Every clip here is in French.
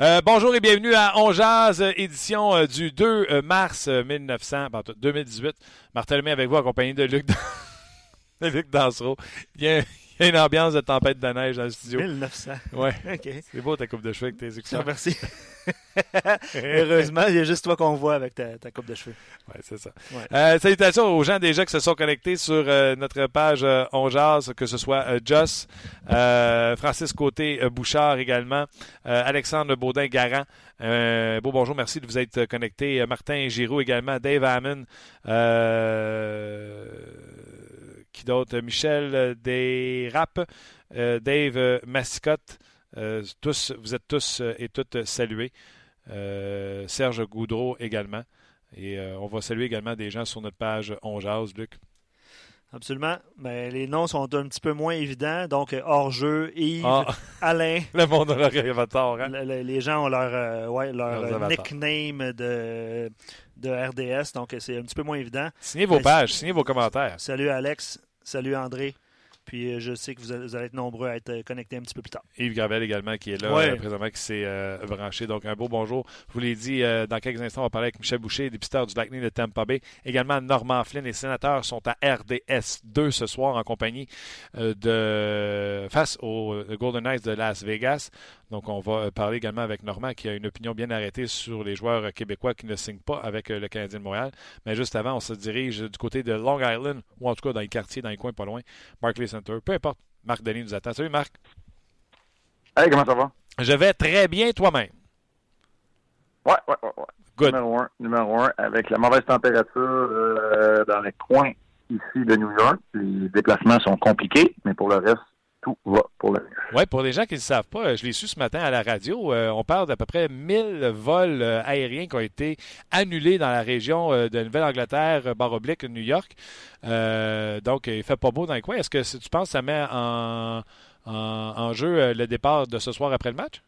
Euh, bonjour et bienvenue à On Jazz, édition euh, du 2 euh, mars 1900, 2018. Martin avec vous, accompagné de Luc, Luc Dansereau. Il y, a, il y, a, une ambiance de tempête de neige dans le studio. 1900. Ouais. OK. C'est beau ta coupe de cheveux avec tes excuses. Merci. Heureusement, il y a juste toi qu'on voit avec ta, ta, coupe de cheveux. Oui, c'est ça. Ouais. Euh, salutations aux gens déjà qui se sont connectés sur euh, notre page euh, On Jazz, que ce soit euh, Joss, Francis Côté Bouchard également, Alexandre Baudin-Garant. beau bonjour, merci de vous être connectés. Martin Giroux également, Dave Hammond. Qui d'autre? Michel Desrapes, Dave Mascotte. Euh, tous, vous êtes tous euh, et toutes salués. Euh, Serge Goudreau également. Et on va saluer également des gens sur notre page On Luc. Absolument. Mais les noms sont un petit peu moins évidents. Donc, hors-jeu, Yves, ah. Alain. Le monde a leur avatar. Hein? Le, le, les gens ont leur, euh, ouais, leur nickname de, de RDS. Donc, c'est un petit peu moins évident. Signez vos Mais, pages, signez vos commentaires. Salut Alex. Salut André. Puis je sais que vous allez être nombreux à être connectés un petit peu plus tard. Yves Gravel également qui est là ouais. euh, présentement, qui s'est euh, branché. Donc un beau bonjour. Je vous l'ai dit, euh, dans quelques instants, on va parler avec Michel Boucher, dépisteur du Lightning de Tampa Bay. Également, Normand Flynn. Les sénateurs sont à RDS 2 ce soir en compagnie de face aux Golden Knights de Las Vegas. Donc on va parler également avec Normand qui a une opinion bien arrêtée sur les joueurs québécois qui ne signent pas avec le Canadien de Montréal. Mais juste avant, on se dirige du côté de Long Island, ou en tout cas dans les quartiers, dans les coins pas loin, Barclays Center. Peu importe. Marc Denis nous attend. Salut Marc. Hey, comment ça va? Je vais très bien toi-même. Ouais, ouais, ouais, ouais. Good. Numéro un, numéro un, avec la mauvaise température euh, dans les coins ici de New York. Les déplacements sont compliqués, mais pour le reste, tout va pour le Oui, pour les gens qui ne le savent pas, je l'ai su ce matin à la radio, euh, on parle d'à peu près 1000 vols euh, aériens qui ont été annulés dans la région euh, de Nouvelle-Angleterre, barre oblique, New York. donc, il fait pas beau dans les coins. Est-ce que tu penses que ça met en, en, en jeu le départ de ce soir après le match?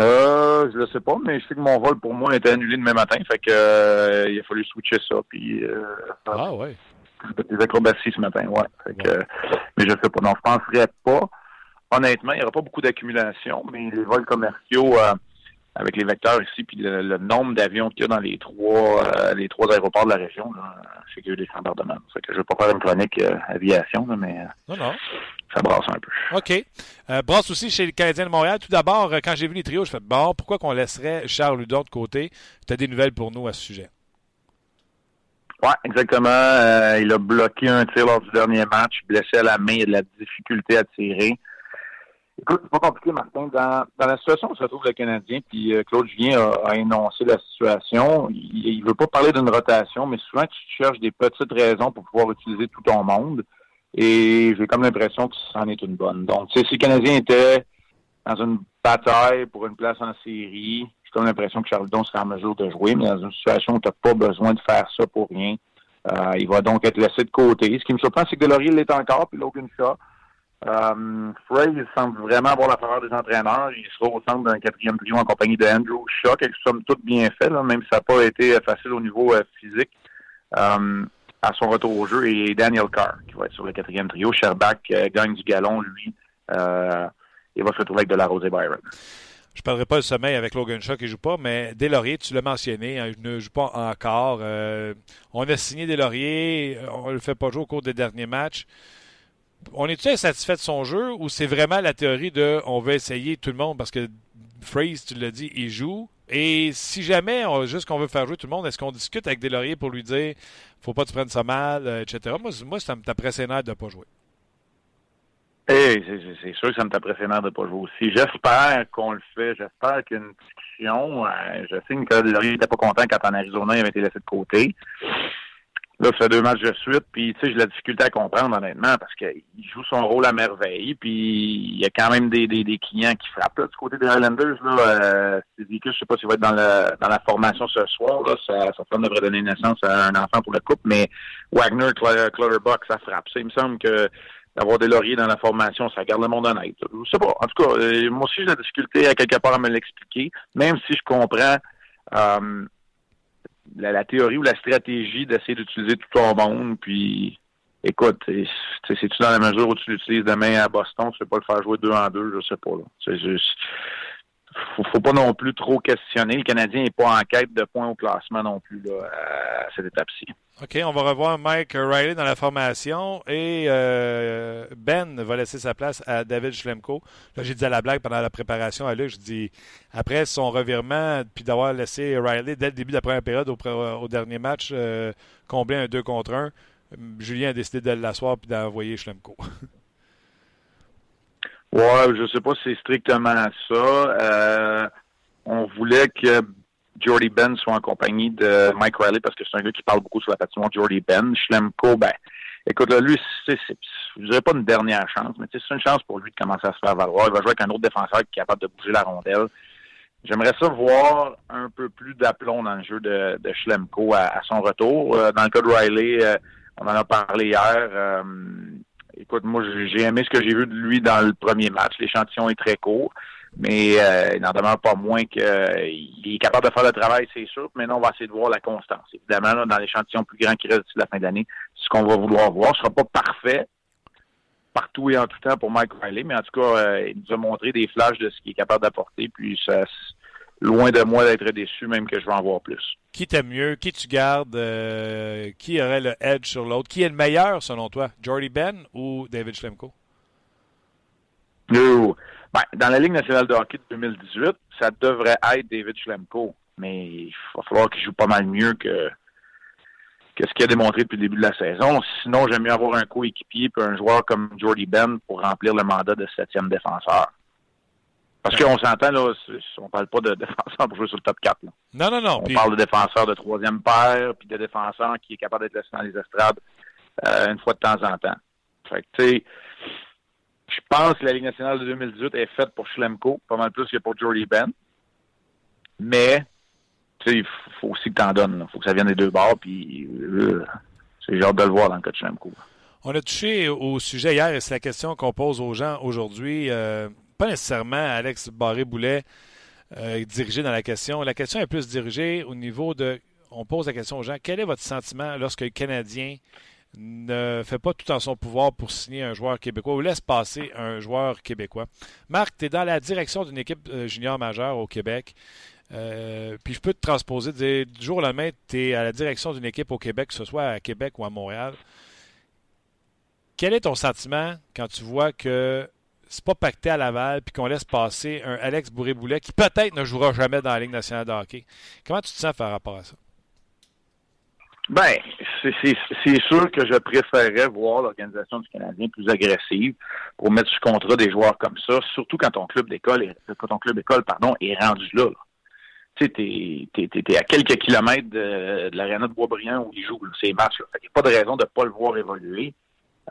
Euh, je le sais pas, mais je sais que mon vol pour moi était annulé demain matin, fait que euh, il a fallu switcher ça, puis euh, ah ouais. Des acrobaties ce matin, ouais. Fait que, ouais. mais je sais pas. Non, je penserais pas. Honnêtement, il n'y aura pas beaucoup d'accumulation, mais les vols commerciaux euh, avec les vecteurs ici, puis le, le nombre d'avions qu'il y a dans les trois euh, les trois aéroports de la région, c'est qu'il y a eu des chambardements. Fait que je vais pas faire une chronique euh, aviation, là, mais non, non. ça brasse un peu. OK. Brasse aussi chez les Canadiens de Montréal. Tout d'abord, quand j'ai vu les trios, je fais bon, pourquoi qu'on laisserait Charles Ludon de côté? Tu as des nouvelles pour nous à ce sujet. Oui, exactement. Euh, il a bloqué un tir lors du dernier match, blessé à la main, il a de la difficulté à tirer. Écoute, c'est pas compliqué, Martin. Dans, dans la situation où se trouve le Canadien, puis euh, Claude Julien a, a, énoncé la situation, il, il veut pas parler d'une rotation, mais souvent tu cherches des petites raisons pour pouvoir utiliser tout ton monde. Et j'ai comme l'impression que c'en est une bonne. Donc, si le Canadien était dans une bataille pour une place en série, j'ai comme l'impression que Charledon serait en mesure de jouer, mais dans une situation où tu n'as pas besoin de faire ça pour rien. Euh, il va donc être laissé de côté. Ce qui me surprend, c'est que Delorier l'est encore, puis Logan Shaw. Um, Frey, il semble vraiment avoir la faveur des entraîneurs. Il sera au centre d'un quatrième trio en compagnie de Andrew Shaw, quelque somme toute bien fait, même si ça n'a pas été facile au niveau euh, physique. À son retour au jeu, et Daniel Carr, qui va être sur le quatrième trio. Sherbach euh, gagne du galon, lui. Euh, il va se retrouver avec de la Rosé Byron. Je ne parlerai pas le sommeil avec Logan Shaw qui ne joue pas, mais Deslauriers, tu l'as mentionné, hein, il ne joue pas encore. Euh, on a signé Deslauriers, on ne le fait pas jouer au cours des derniers matchs. On est-tu insatisfait de son jeu ou c'est vraiment la théorie de on veut essayer tout le monde parce que Phrase, tu l'as dit, il joue. Et si jamais on, juste qu'on veut faire jouer tout le monde, est-ce qu'on discute avec Deslauriers pour lui dire faut pas que tu prennes ça mal, euh, etc. Moi, moi ça me taperait ses nerfs de ne pas jouer. Hey, c'est sûr que ça me taperait ses nerfs de pas jouer aussi. J'espère qu'on le fait. J'espère qu'il y a une discussion. je sais que Nicolas Deslauriers n'était pas content quand en Arizona, il avait été laissé de côté. Là, ça fait deux matchs de suite, puis tu sais, j'ai la difficulté à comprendre, honnêtement, parce qu'il joue son rôle à merveille, puis il y a quand même des, des, des clients qui frappent là, du côté des Highlanders. Là, euh, je sais pas s'il va être dans, le, dans la formation ce soir. Là, sa, sa femme devrait donner naissance à un enfant pour la coupe, mais Wagner, Clutterbuck, ça frappe. Ça, il me semble que d'avoir des lauriers dans la formation, ça garde le monde honnête. Je sais pas. En tout cas, euh, moi aussi, j'ai la difficulté à quelque part à me l'expliquer, même si je comprends. Euh, la, théorie ou la stratégie d'essayer d'utiliser tout ton monde, puis écoute, c'est-tu dans la mesure où tu l'utilises demain à Boston, tu ne peux pas le faire jouer deux en deux, je sais pas. Là. Faut, faut pas non plus trop questionner. Le Canadien n'est pas en quête de points au classement non plus à cette étape-ci. OK, on va revoir Mike Riley dans la formation et euh, Ben va laisser sa place à David Schlemko. Là, j'ai dit à la blague pendant la préparation à Luc, je dis après son revirement, puis d'avoir laissé Riley dès le début de la première période au, dernier match euh, combler un 2 contre 1, Julien a décidé de l'asseoir puis d'envoyer Schlemko. Ouais, je sais pas si c'est strictement ça. Euh, on voulait que Jordy Ben soit en compagnie de Mike Riley parce que c'est un gars qui parle beaucoup sur la patinoire Jordy Ben. Schlemko, ben, écoute, là, lui, c'est, je dirais pas une dernière chance, mais c'est une chance pour lui de commencer à se faire valoir. Il va jouer avec un autre défenseur qui est capable de bouger la rondelle. J'aimerais ça voir un peu plus d'aplomb dans le jeu de, de Schlemko à, son retour. Euh, dans le cas de Riley, euh, on en a parlé hier écoute, moi, j'ai aimé ce que j'ai vu de lui dans le premier match. L'échantillon est très court, mais euh, il n'en demeure pas moins qu'il est capable de faire le travail, c'est sûr. Maintenant, on va essayer de voir la constance. Évidemment, dans l'échantillon plus grand qui reste d'ici la fin d'année, ce qu'on va vouloir voir. Ce sera pas parfait partout et en tout temps pour Mike Riley, mais en tout cas, euh, il nous a montré des flashs de ce qu'il est capable d'apporter, puis ça, loin de moi d'être déçu, même que je vais en voir plus. Qui t'aime mieux? Qui tu gardes? Euh, qui aurait le edge sur l'autre? Qui est le meilleur, selon toi? Jordy Ben ou David Schlemko? Ben, dans la Ligue nationale de hockey de 2018, ça devrait être David Schlemko. Mais il va falloir qu'il joue pas mal mieux que, que ce qu'il a démontré depuis le début de la saison. Sinon, j'aime mieux avoir un coéquipier et un joueur comme Jordy Ben pour remplir le mandat de septième défenseur. Parce qu'on s'entend, là, on parle pas de défenseur pour jouer sur le top 4. Non, non, non. On parle de défenseur de troisième paire, puis de défenseur qui est capable d'être laissé dans les estrades euh, une fois de temps en temps. Fait que, tu sais, je pense que la Ligue nationale de 2018 est faite pour Schlemko, pas mal plus que pour Jordy Ben. Mais, tu sais, il faut aussi que tu en donnes. Il faut que ça vienne des deux bords, puis euh, j'ai hâte de le voir dans le cas de Schlemko. On a touché au sujet hier, et c'est la question qu'on pose aux gens aujourd'hui. Euh, pas nécessairement Alex Barré-Boulet euh, dirigé dans la question. La question est plus dirigée au niveau de. On pose la question aux gens quel est votre sentiment lorsque le Canadien ne fait pas tout en son pouvoir pour signer un joueur québécois ou laisse passer un joueur québécois? Marc, tu es dans la direction d'une équipe euh, junior majeure au Québec. Euh, puis je peux te transposer, du jour au lendemain, tu es à la direction d'une équipe au Québec, que ce soit à Québec ou à Montréal. Quel est ton sentiment quand tu vois que c'est pas pacté à Laval, puis qu'on laisse passer un Alex Bourré-Boulet qui peut-être ne jouera jamais dans la Ligue nationale de hockey. Comment tu te sens par rapport à ça? Ben, c'est sûr que je préférerais voir l'organisation du Canadien plus agressive pour mettre sous contrat des joueurs comme ça, surtout quand ton club d'école quand ton club pardon, est rendu là. Tu sais, t'es, à quelques kilomètres de, de l'aréna de Boisbriand où ils jouent ces matchs. Il n'y a pas de raison de ne pas le voir évoluer.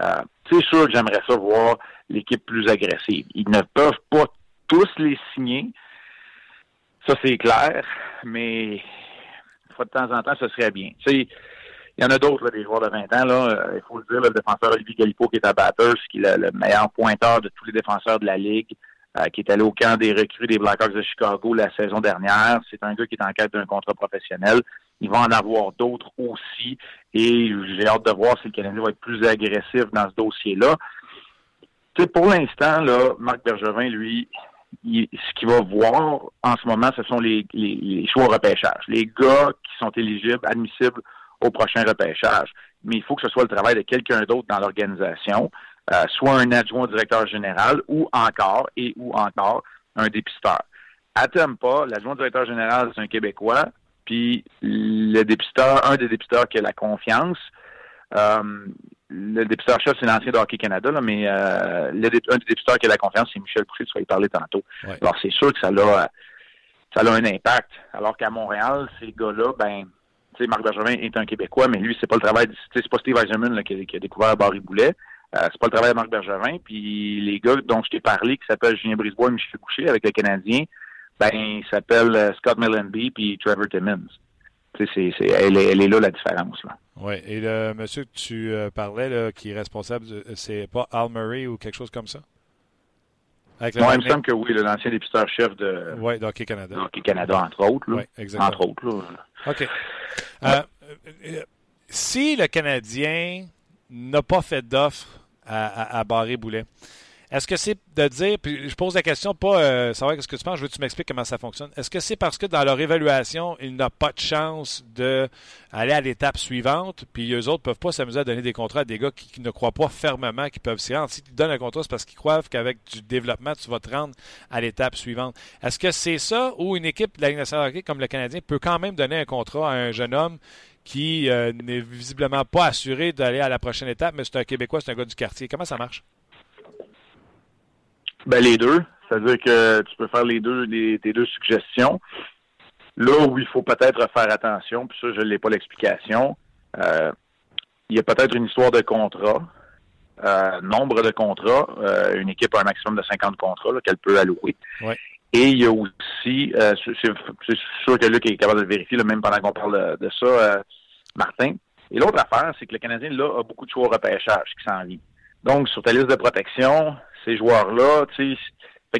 Euh, c'est sûr que j'aimerais ça voir l'équipe plus agressive. Ils ne peuvent pas tous les signer. Ça, c'est clair, mais de temps en temps, ce serait bien. il y en a d'autres, des joueurs de 20 ans. Là, euh, il faut le dire, le défenseur Olivier Galipo, qui est à Batters, qui est le, meilleur pointeur de tous les défenseurs de la Ligue, euh, qui est allé au camp des recrues des Blackhawks de Chicago la saison dernière. C'est un gars qui est en quête d'un contrat professionnel. Il va en avoir d'autres aussi. Et j'ai hâte de voir si le Canadien va être plus agressif dans ce dossier-là. pour l'instant, là, Marc Bergevin, lui, ce qu'il va voir en ce moment, ce sont les, les, choix au repêchage. Les gars qui sont éligibles, admissibles au prochain repêchage. Mais il faut que ce soit le travail de quelqu'un d'autre dans l'organisation, euh, soit un adjoint directeur général ou encore, et ou encore, un dépisteur. À pas, l'adjoint directeur général, c'est un Québécois, puis le dépisteur, un des dépisteurs qui a la confiance, euh, le dépisteur-chef, c'est l'ancien de Hockey Canada, là, mais euh, le, un des dépisteurs qui a la confiance, c'est Michel Boucher, tu vas y parler tantôt. Alors, c'est sûr que ça l'a ça a un impact. Alors qu'à Montréal, ces gars-là, ben, tu sais, Marc Bergevin est un Québécois, mais lui, c'est pas le travail, c'est pas Steve Eisenman qui, qui, a découvert Barry Boulet. Euh, c'est pas le travail de Marc Bergevin. Puis les gars dont je t'ai parlé, qui s'appellent Julien Brisebois et Michel Couché avec le Canadien, ben, ils s'appellent euh, Scott Millenby puis Trevor Timmons. C'est, c'est, elle, est, elle, est, là la différence. Là. Oui, et le monsieur que tu euh, parlais, là, qui est responsable, c'est pas Al Murray ou quelque chose comme ça? Avec Moi, il me semble que oui, l'ancien dépisteur-chef de, ouais, Hockey Canada. Hockey Canada, entre autres. Là. Oui, exactement. Entre autres. Là. OK. Euh, si le Canadien n'a pas fait d'offre à, à, à Barré Boulet, est-ce que c'est de dire, puis je pose la question, pas euh, savoir ce que tu penses, je veux que tu m'expliques comment ça fonctionne. Est-ce que c'est parce que dans leur évaluation, il n'a pas de chance d'aller à l'étape suivante, puis eux autres ne peuvent pas s'amuser à donner des contrats à des gars qui, ne croient pas fermement qu'ils peuvent s'y rendre? Si tu donnes un contrat, c'est parce qu'ils croient qu'avec du développement, tu vas te rendre à l'étape suivante. Est-ce que c'est ça ou une équipe de la nationale hockey comme le Canadien peut quand même donner un contrat à un jeune homme qui euh, n'est visiblement pas assuré d'aller à la prochaine étape, mais c'est un Québécois, c'est un gars du quartier? Comment ça marche? Ben, les deux. C'est-à-dire que tu peux faire les deux, les, tes deux suggestions. Là où il faut peut-être faire attention, puis ça, je n'ai pas l'explication, euh, il y a peut-être une histoire de contrat. Euh, nombre de contrats. Euh, une équipe a un maximum de 50 contrats qu'elle peut allouer. Ouais. Et il y a aussi, euh, c'est sûr que Luc est capable de le vérifier, là, même pendant qu'on parle de, ça, euh, Martin. Et l'autre affaire, c'est que le Canadien, là, a beaucoup de choix au repêchage qui s'en vient. Donc, sur ta liste de protection, ces joueurs-là, il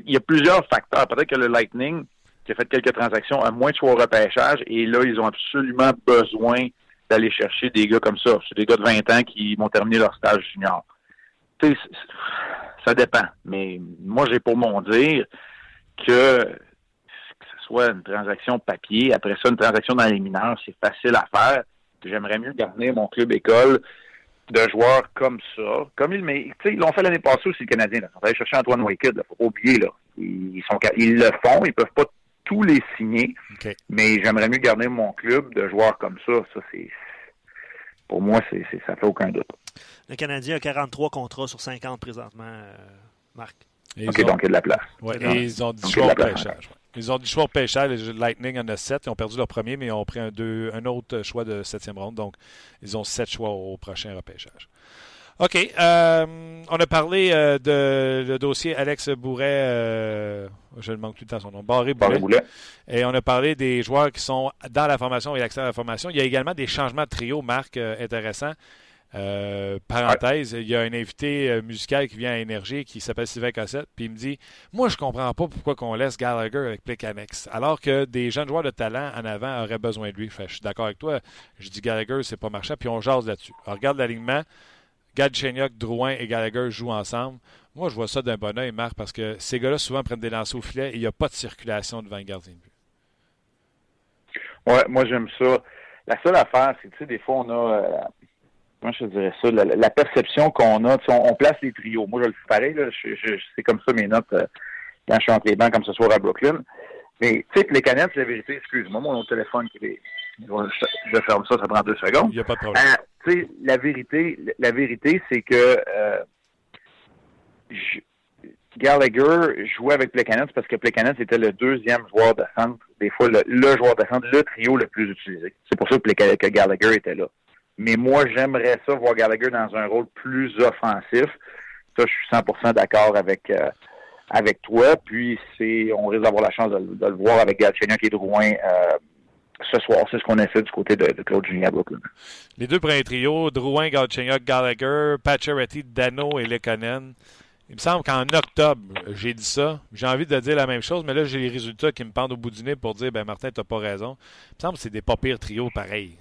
y a plusieurs facteurs. Peut-être que le Lightning, qui a fait quelques transactions, a moins de choix au repêchage, et là, ils ont absolument besoin d'aller chercher des gars comme ça. C'est des gars de 20 ans qui vont terminer leur stage junior. Ça dépend. Mais moi, j'ai pour mon dire que que ce soit une transaction papier, après ça, une transaction dans les mineurs, c'est facile à faire. J'aimerais mieux garder mon club école de joueurs comme ça. Comme ils, mais, ils l'ont fait l'année passée aussi, les Canadiens. Ils sont allés chercher Antoine Wicked. Il faut pas oublier. Là. Ils, sont, ils le font. Ils peuvent pas tous les signer. Mais j'aimerais mieux garder mon club de joueurs comme ça. Ça, c'est. Pour moi, c'est, ça fait aucun doute. Le Canadien a 43 contrats sur 50 présentement, euh, Marc. OK, donc il y a de la place. Et ils ont du choix au pêchage. Ils ont du choix au pêchage. Les Lightning en a 7. Ils ont perdu leur premier, mais ils ont pris un, deux, un autre choix de septième ronde. Donc, ils ont 7 choix au prochain repêchage. OK. Euh, on a parlé euh, de le dossier Alex Bourret. Euh, je ne manque plus de temps son nom. Barré Boulet. Et on a parlé des joueurs qui sont dans la formation et l'accès à la formation. Il y a également des changements de trio, Marc, intéressants. Euh, parenthèse, il y a un invité euh, musical qui vient à Énergie qui s'appelle Sylvain Cossette, puis il me dit Moi, je comprends pas pourquoi qu'on laisse Gallagher avec Plekanex, alors que des jeunes joueurs de talent en avant auraient besoin de lui. je suis d'accord avec toi. Je dis Gallagher, c'est pas marchand, puis on jase là-dessus. regarde l'alignement. Galchenyuk, Drouin et Gallagher jouent ensemble. Moi, je vois ça d'un bon oeil, Marc, parce que ces gars-là souvent prennent des lancers au filet et il n'y a pas de circulation devant le gardien de but. Ouais, moi j'aime ça. La seule affaire, c'est que des fois, on a. Euh, moi, je dirais ça, la, perception qu'on a, on, place les trios. Moi, je le fais pareil, là, c'est comme ça mes notes euh, quand je suis entre les bancs comme ce soir à Brooklyn. Mais, tu sais, les canettes, c'est la vérité, excuse-moi, mon téléphone qui est... Je ferme ça, ça prend deux secondes. Il n'y a pas de problème. Euh, tu sais, la vérité, la vérité, c'est que euh, Gallagher jouait avec Plekanec parce que Plekanec était le deuxième joueur de centre, des fois le, joueur de centre, le trio le plus utilisé. C'est pour ça que Gallagher était là. Mais moi, j'aimerais ça voir Gallagher dans un rôle plus offensif. Ça, je suis 100% d'accord avec euh, avec toi. Puis, c'est, on risque d'avoir la chance de, le voir avec Galchenyuk et Drouin euh, ce soir. C'est ce qu'on a fait du côté de, Claude Julien Brooklyn. Les deux premiers trios, Drouin, Galchenyuk, Gallagher, Pacioretty, Dano et Lekonen. Il me semble qu'en octobre, j'ai dit ça. J'ai envie de dire la même chose, mais là, j'ai les résultats qui me pendent au bout du nez pour dire, ben Martin, t'as pas raison. Il me semble que c'est des pas pires trios pareils.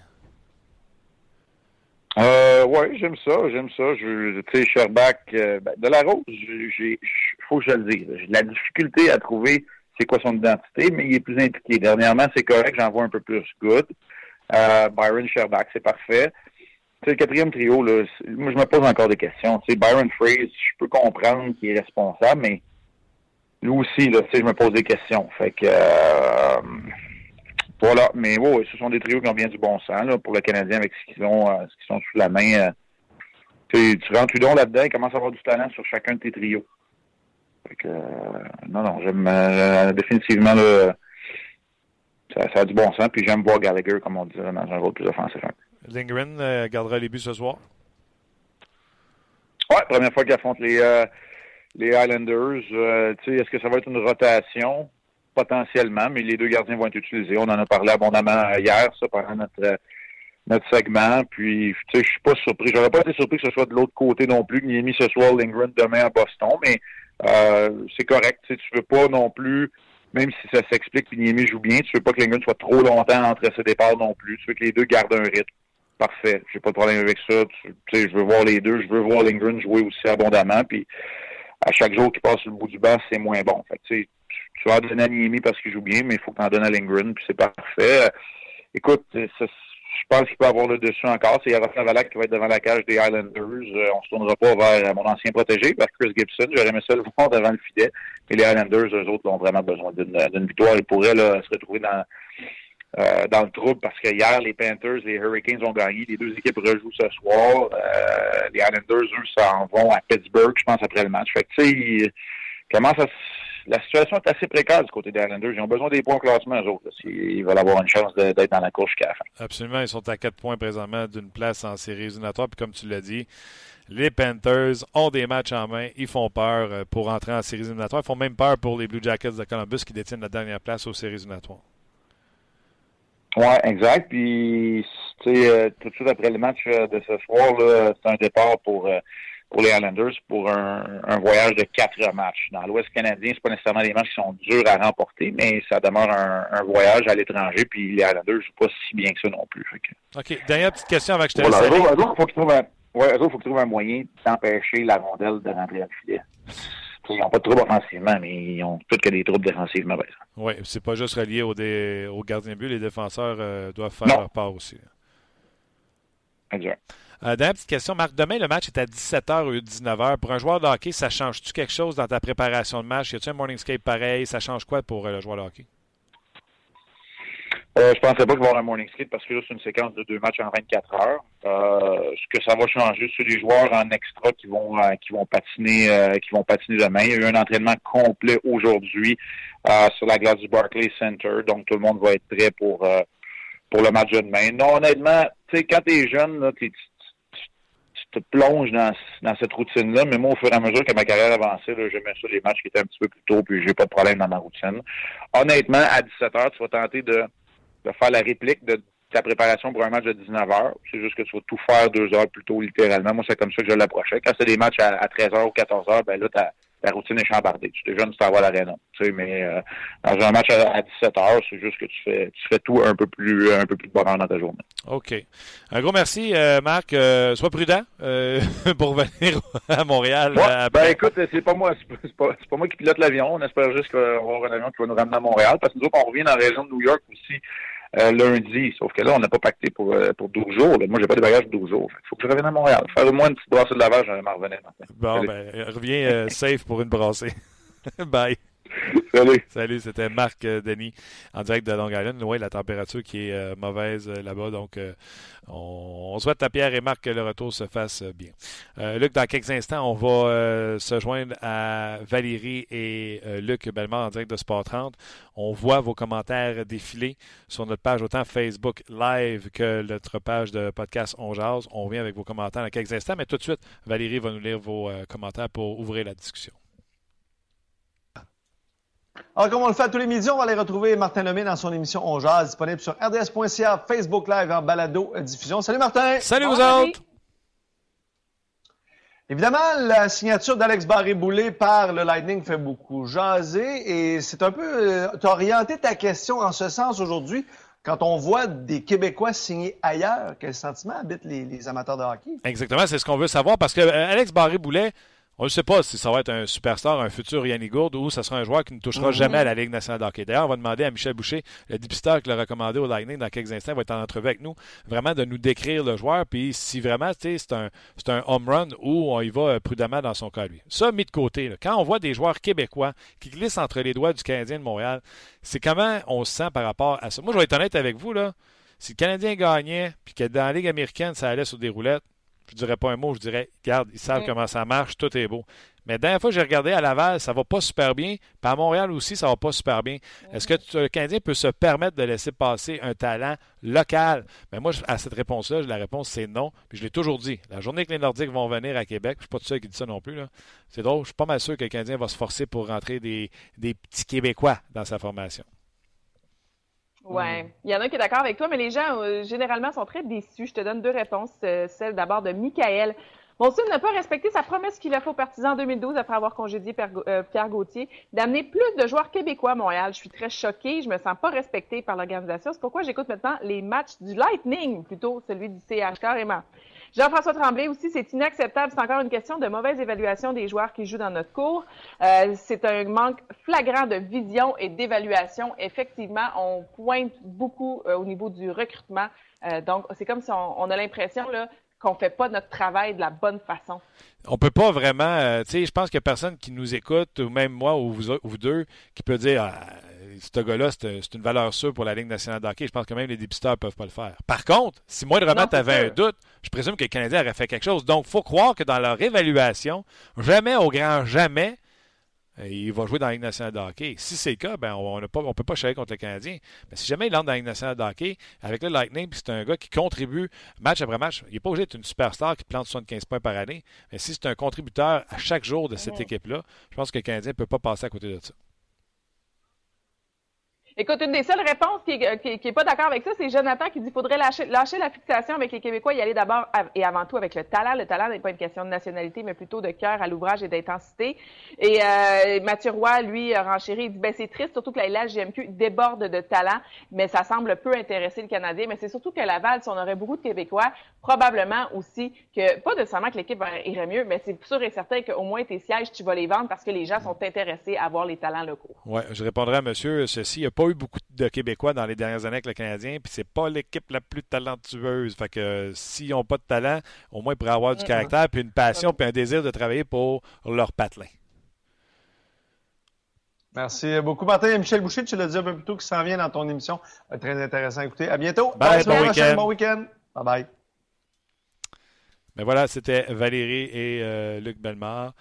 Euh, oui, j'aime ça, j'aime ça. Je, tu sais, Sherbach, euh, ben, de la rose, j'ai, faut que je le dise. J'ai de la difficulté à trouver c'est quoi son identité, mais il est plus impliqué. Dernièrement, c'est correct, j'en vois un peu plus good. Euh, Byron Sherbach, c'est parfait. C'est le quatrième trio, là. Moi, je me pose encore des questions. Tu sais, Byron Fraser, je peux comprendre qu'il est responsable, mais lui aussi, là, tu sais, je me pose des questions. Fait que, euh, voilà, mais oui, ce sont des trios qui ont bien du bon sens là, pour le Canadien avec ce qu'ils ont, euh, ce qu'ils sont sous la main. Euh, tu, tu rentres là-dedans et commence à avoir du talent sur chacun de tes trios. Fait que, euh, non, non, j'aime définitivement le ça, a du bon sens. Puis j'aime voir Gallagher, comme on disait, dans un rôle plus offensif. Lindgren euh, gardera les buts ce soir? Oui, première fois qu'il affronte les, euh, les Islanders. Euh, est-ce que ça va être une rotation? Potentiellement, mais les deux gardiens vont être utilisés. On en a parlé abondamment hier, ça, pendant notre, notre segment. Puis, tu sais, je suis pas surpris. J'aurais pas été surpris que ce soit de l'autre côté non plus, qu'il ait mis ce soir Lindgren demain à Boston, mais c'est correct. Tu veux pas non plus même si ça s'explique que Niemi joue bien, tu veux pas que Lindgren soit trop longtemps entre ses départs non plus. Tu veux que les deux gardent un rythme. Parfait. J'ai pas de problème avec ça. Tu sais, je veux voir les deux. Je veux voir Lindgren jouer aussi abondamment. Puis à chaque jour qui passe sur le bout du banc, c'est moins bon. Tu vas donner à Niemi parce qu'il joue bien, mais il faut que tu en donnes à Lindgren, puis c'est parfait. écoute, ça, je pense qu'il peut avoir le dessus encore. C'est Yaroslav Valak qui va être devant la cage des Islanders. Euh, on se tournera pas vers mon ancien protégé, vers Chris Gibson. J'aurais aimé ça le voir devant le filet. Mais les Islanders, eux autres, ont vraiment besoin d'une victoire. Ils pourraient là, se retrouver dans, euh, dans le trouble parce que hier, les Panthers, les Hurricanes ont gagné. Les deux équipes rejouent ce soir. Euh, les Islanders, eux, s'en vont à Pittsburgh, je pense, après le match. Fait que, tu sais, comment ça la situation est assez précaire du côté des Islanders. Ils ont besoin des points au classement, eux autres, s'ils veulent avoir une chance d'être dans la course jusqu'à la fin. Absolument. Ils sont à quatre points présentement d'une place en série éliminatoire. Puis comme tu l'as dit, les Panthers ont des matchs en main. Ils font peur euh, pour entrer en série éliminatoire. Ils font même peur pour les Blue Jackets de Columbus qui détiennent la dernière place aux séries éliminatoires. Oui, exact. Puis, tu sais, euh, tout de suite après le match euh, de ce soir, c'est un départ pour pour les Islanders pour un, un, voyage de quatre matchs. Dans l'Ouest canadien, c'est pas nécessairement des matchs qui sont durs à remporter, mais ça demeure un, un voyage à l'étranger, puis les Islanders jouent pas si bien que ça non plus. OK. Dernière petite question avant que je te laisse. il faut qu'ils trouvent un, ouais, faut qu'ils trouvent un moyen d'empêcher la rondelle de rentrer à le filet. Ils n'ont pas de troubles offensivement, mais ils ont toutes que des troubles défensivement. Oui, c'est pas juste relié aux, dé... aux gardiens but. Les défenseurs euh, doivent faire leur part aussi. Exact. Euh, petite question. Marc, demain, le match est à 17h ou 19h. Pour un joueur de hockey, ça change-tu quelque chose dans ta préparation de match? Y a-tu un morning skate pareil? Ça change quoi pour euh, le joueur de hockey? Euh, je pensais pas qu'il va y avoir un morning skate parce que là, c'est une séquence de deux matchs en 24 heures. Euh, ce que ça va changer, c'est les joueurs en extra qui vont qui vont patiner qui vont patiner demain. Il y a eu un entraînement complet aujourd'hui sur la glace du Barclays Center, donc tout le monde va être prêt pour pour le match de demain. Non, honnêtement, tu sais, quand t'es jeune, là, te plonges dans, dans cette routine-là. Mais moi, au fur et à mesure que ma carrière avançait, j'aimais ça les matchs qui étaient un petit peu plus tôt, puis j'ai pas de problème dans ma routine. Honnêtement, à 17 h tu vas tenter de, de faire la réplique de ta préparation pour un match de 19 h C'est juste que tu vas tout faire deux heures plus tôt, littéralement. Moi, c'est comme ça que je l'approchais. Quand c'est des matchs à, 13 h ou 14 h ben là, la routine est chambardée. Tu es jeune, tu t'en vas à l'aréna. Tu sais, mais euh, dans un match à, 17 heures, c'est juste que tu fais tu fais tout un peu plus un peu plus de dans ta journée. OK. Un gros merci, euh, Marc. Euh, sois prudent pour venir à Montréal. ben écoute, c'est pas moi, c'est pas, pas, moi qui pilote l'avion. On espère juste qu'on va avoir un avion qui va nous ramener à Montréal. Parce que nous autres, on revient dans la région de New York aussi. Lundi, sauf que là, on n'a pas pacté pour, pour 12 jours. Moi, j'ai pas de bagages pour 12 jours. Il faut que je revienne à Montréal. Faire au moins une petite brassée de lavage, je vais m'en revenir. Bon, ben, reviens safe pour une brassée. Bye. Salut. C'était Marc euh, Denis en direct de Long Island. Oui, la température qui est euh, mauvaise euh, là-bas. Donc, on, souhaite à Pierre et Marc que le retour se fasse bien. Luc, dans quelques instants, on va se joindre à Valérie et Luc Bellemare en direct de Sport 30. On voit vos commentaires défiler sur notre page, autant Facebook Live que notre page de podcast On. On revient avec vos commentaires dans quelques instants, mais tout de suite, Valérie va nous lire vos commentaires pour ouvrir la discussion. Alors, comme on le fait tous les midis, on va aller retrouver Martin Lemay dans son émission On Jazz, disponible sur rds.ca, Facebook Live en balado diffusion. Salut Martin! Salut vous autres! Évidemment, la signature d'Alex Barré-Boulet par le Lightning fait beaucoup jaser et c'est un peu... Euh, tu as orienté ta question en ce sens aujourd'hui. Quand on voit des Québécois signer ailleurs, quel sentiment habitent les, les amateurs de hockey? Exactement, c'est ce qu'on veut savoir parce que euh, Alex Barré-Boulet on ne sait pas si ça va être un superstar, un futur Yannick Gourde ou ça sera un joueur qui ne touchera mhm. jamais à la Ligue nationale d'hockey. D'ailleurs, on va demander à Michel Boucher, le dépisteur qui l'a recommandé au Lightning dans quelques instants, va être en entrevue avec nous, vraiment de nous décrire le joueur, puis si vraiment c'est un, un home run ou on y va euh, prudemment dans son cas, lui. Ça, mis de côté, quand on voit des joueurs québécois qui glissent entre les doigts du Canadien de Montréal, c'est comment on se sent par rapport à ça? Moi, je vais être honnête avec vous, là. Si le Canadien gagnait, puis que dans la Ligue américaine, ça allait sur des roulettes, je dirais pas un mot, je dirais, regarde, ils savent comment ça marche, tout est beau. Mais la dernière fois j'ai regardé à Laval, ça va pas super bien. Puis à Montréal aussi, ça va pas super bien. Est-ce que le Canadien peut se permettre de laisser passer un talent local? Mais moi, à cette réponse-là, la réponse, c'est non. Puis je l'ai toujours dit. La journée que les Nordiques vont venir à Québec, je suis pas tout seul qui dit ça non plus. C'est drôle. Je suis pas mal sûr que le Canadien va se forcer pour rentrer des, des petits Québécois dans sa formation. Oui, il y en a qui est d'accord avec toi, mais les gens, euh, généralement, sont très déçus. Je te donne deux réponses. Euh, celle d'abord de Michael. Monson n'a pas respecté sa promesse qu'il a fait aux partisans en 2012 après avoir congédié euh, Pierre Gauthier d'amener plus de joueurs québécois à Montréal. Je suis très choquée. Je me sens pas respectée par l'organisation. C'est pourquoi j'écoute maintenant les matchs du Lightning, plutôt celui du CH, carrément. Jean-François Tremblay aussi, c'est inacceptable. C'est encore une question de mauvaise évaluation des joueurs qui jouent dans notre cours. Euh, c'est un manque flagrant de vision et d'évaluation. Effectivement, on pointe beaucoup euh, au niveau du recrutement. donc, c'est comme si on, a l'impression là qu'on fait pas notre travail de la bonne façon. On peut pas vraiment, euh, tu sais, je pense qu'il n'y a personne qui nous écoute, ou même moi ou vous, deux, qui peut dire ah, ce gars-là, c'est une valeur sûre pour la Ligue nationale de hockey. Je pense que même les dépisteurs ne peuvent pas le faire. Par contre, si moi de remettre avait un doute, je présume que les Canadiens auraient fait quelque chose. Donc, il faut croire que dans leur évaluation, jamais au grand jamais, euh, il va jouer dans la Ligue nationale de hockey. Si c'est le cas, ben, on ne peut pas chercher contre le Canadien. Mais si jamais il entre dans la Ligue nationale de hockey, avec le Lightning, puis c'est un gars qui contribue match après match, il n'est pas obligé d'être une superstar qui plante 75 points par année. Mais si c'est un contributeur à chaque jour de cette équipe-là, je pense que le Canadien ne peut pas passer à côté de ça. Écoute, une des seules réponses qui n'est qui, pas d'accord avec ça, c'est Jonathan qui dit qu'il faudrait lâcher, la fixation avec les Québécois y aller d'abord et avant tout avec le talent. Le talent n'est pas une question de nationalité, mais plutôt de cœur à l'ouvrage et d'intensité. Et euh, Mathieu Roy, lui, a renchéri, il dit ben, c'est triste, surtout que la LHGMQ déborde de talent, mais ça semble peu intéresser le Canadien. Mais c'est surtout que Laval, si on aurait beaucoup de Québécois, probablement aussi que, pas nécessairement que l'équipe irait mieux, mais c'est sûr et certain qu'au moins tes sièges, tu vas les vendre parce que les gens sont intéressés à voir les talents locaux. Oui, je répondrai à monsieur ceci. Il n'y a pas eu beaucoup de Québécois dans les dernières années avec le Canadien, puis c'est pas l'équipe la plus talentueuse. Fait que s'ils n'ont pas de talent, au moins ils pourraient avoir du caractère, puis une passion, puis un désir de travailler pour leur patelin. Merci beaucoup, Martin. Et Michel Boucher, tu l'as dit un peu plus tôt, qui s'en vient dans ton émission. Euh, très intéressant à écouter. À bientôt. Bye, bon week-end. Bon week-end. Bye bye. Mais voilà, c'était Valérie et euh, Luc Bellemare.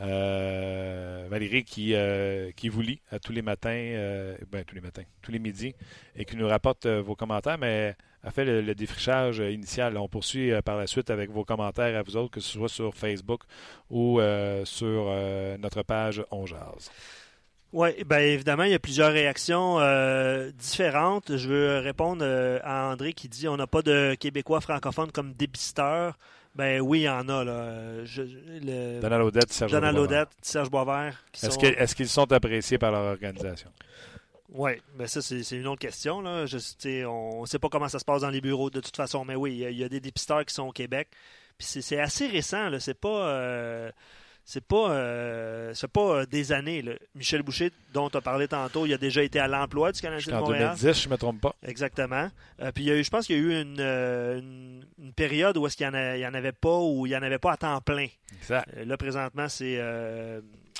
Euh, Valérie qui, euh, qui vous lit tous les matins, euh, ben, tous les matins, tous les midis, et qui nous rapporte vos commentaires, mais a fait le, défrichage initial. On poursuit par la suite avec vos commentaires à vous autres, que ce soit sur Facebook ou sur notre page On Oui, bien évidemment, il y a plusieurs réactions différentes. Je veux répondre à André qui dit on n'a pas de Québécois francophones comme dépisteurs. Ben oui, il y en a. Là. Donald Odette, Serge Donald Odette, Serge Boisvert. Est-ce qu'ils sont appréciés par leur organisation? Oui, mais ben ça, c'est une autre question. Là. Je, on ne sait pas comment ça se passe dans les bureaux de toute façon, mais oui, il y, a des dépisteurs qui sont au Québec. Puis c'est assez récent. C'est pas. Euh, c'est pas, euh, pas euh, des années. Michel Boucher, dont tu as parlé tantôt, il a déjà été à l'emploi du Canadien de Montréal. En 2010, je ne me trompe pas. Exactement. Euh, puis il y a eu, je pense qu'il y a eu une, une, période où est-ce qu'il n'y en, en, avait pas ou il n'y en avait pas à temps plein. Exact. là, présentement, c'est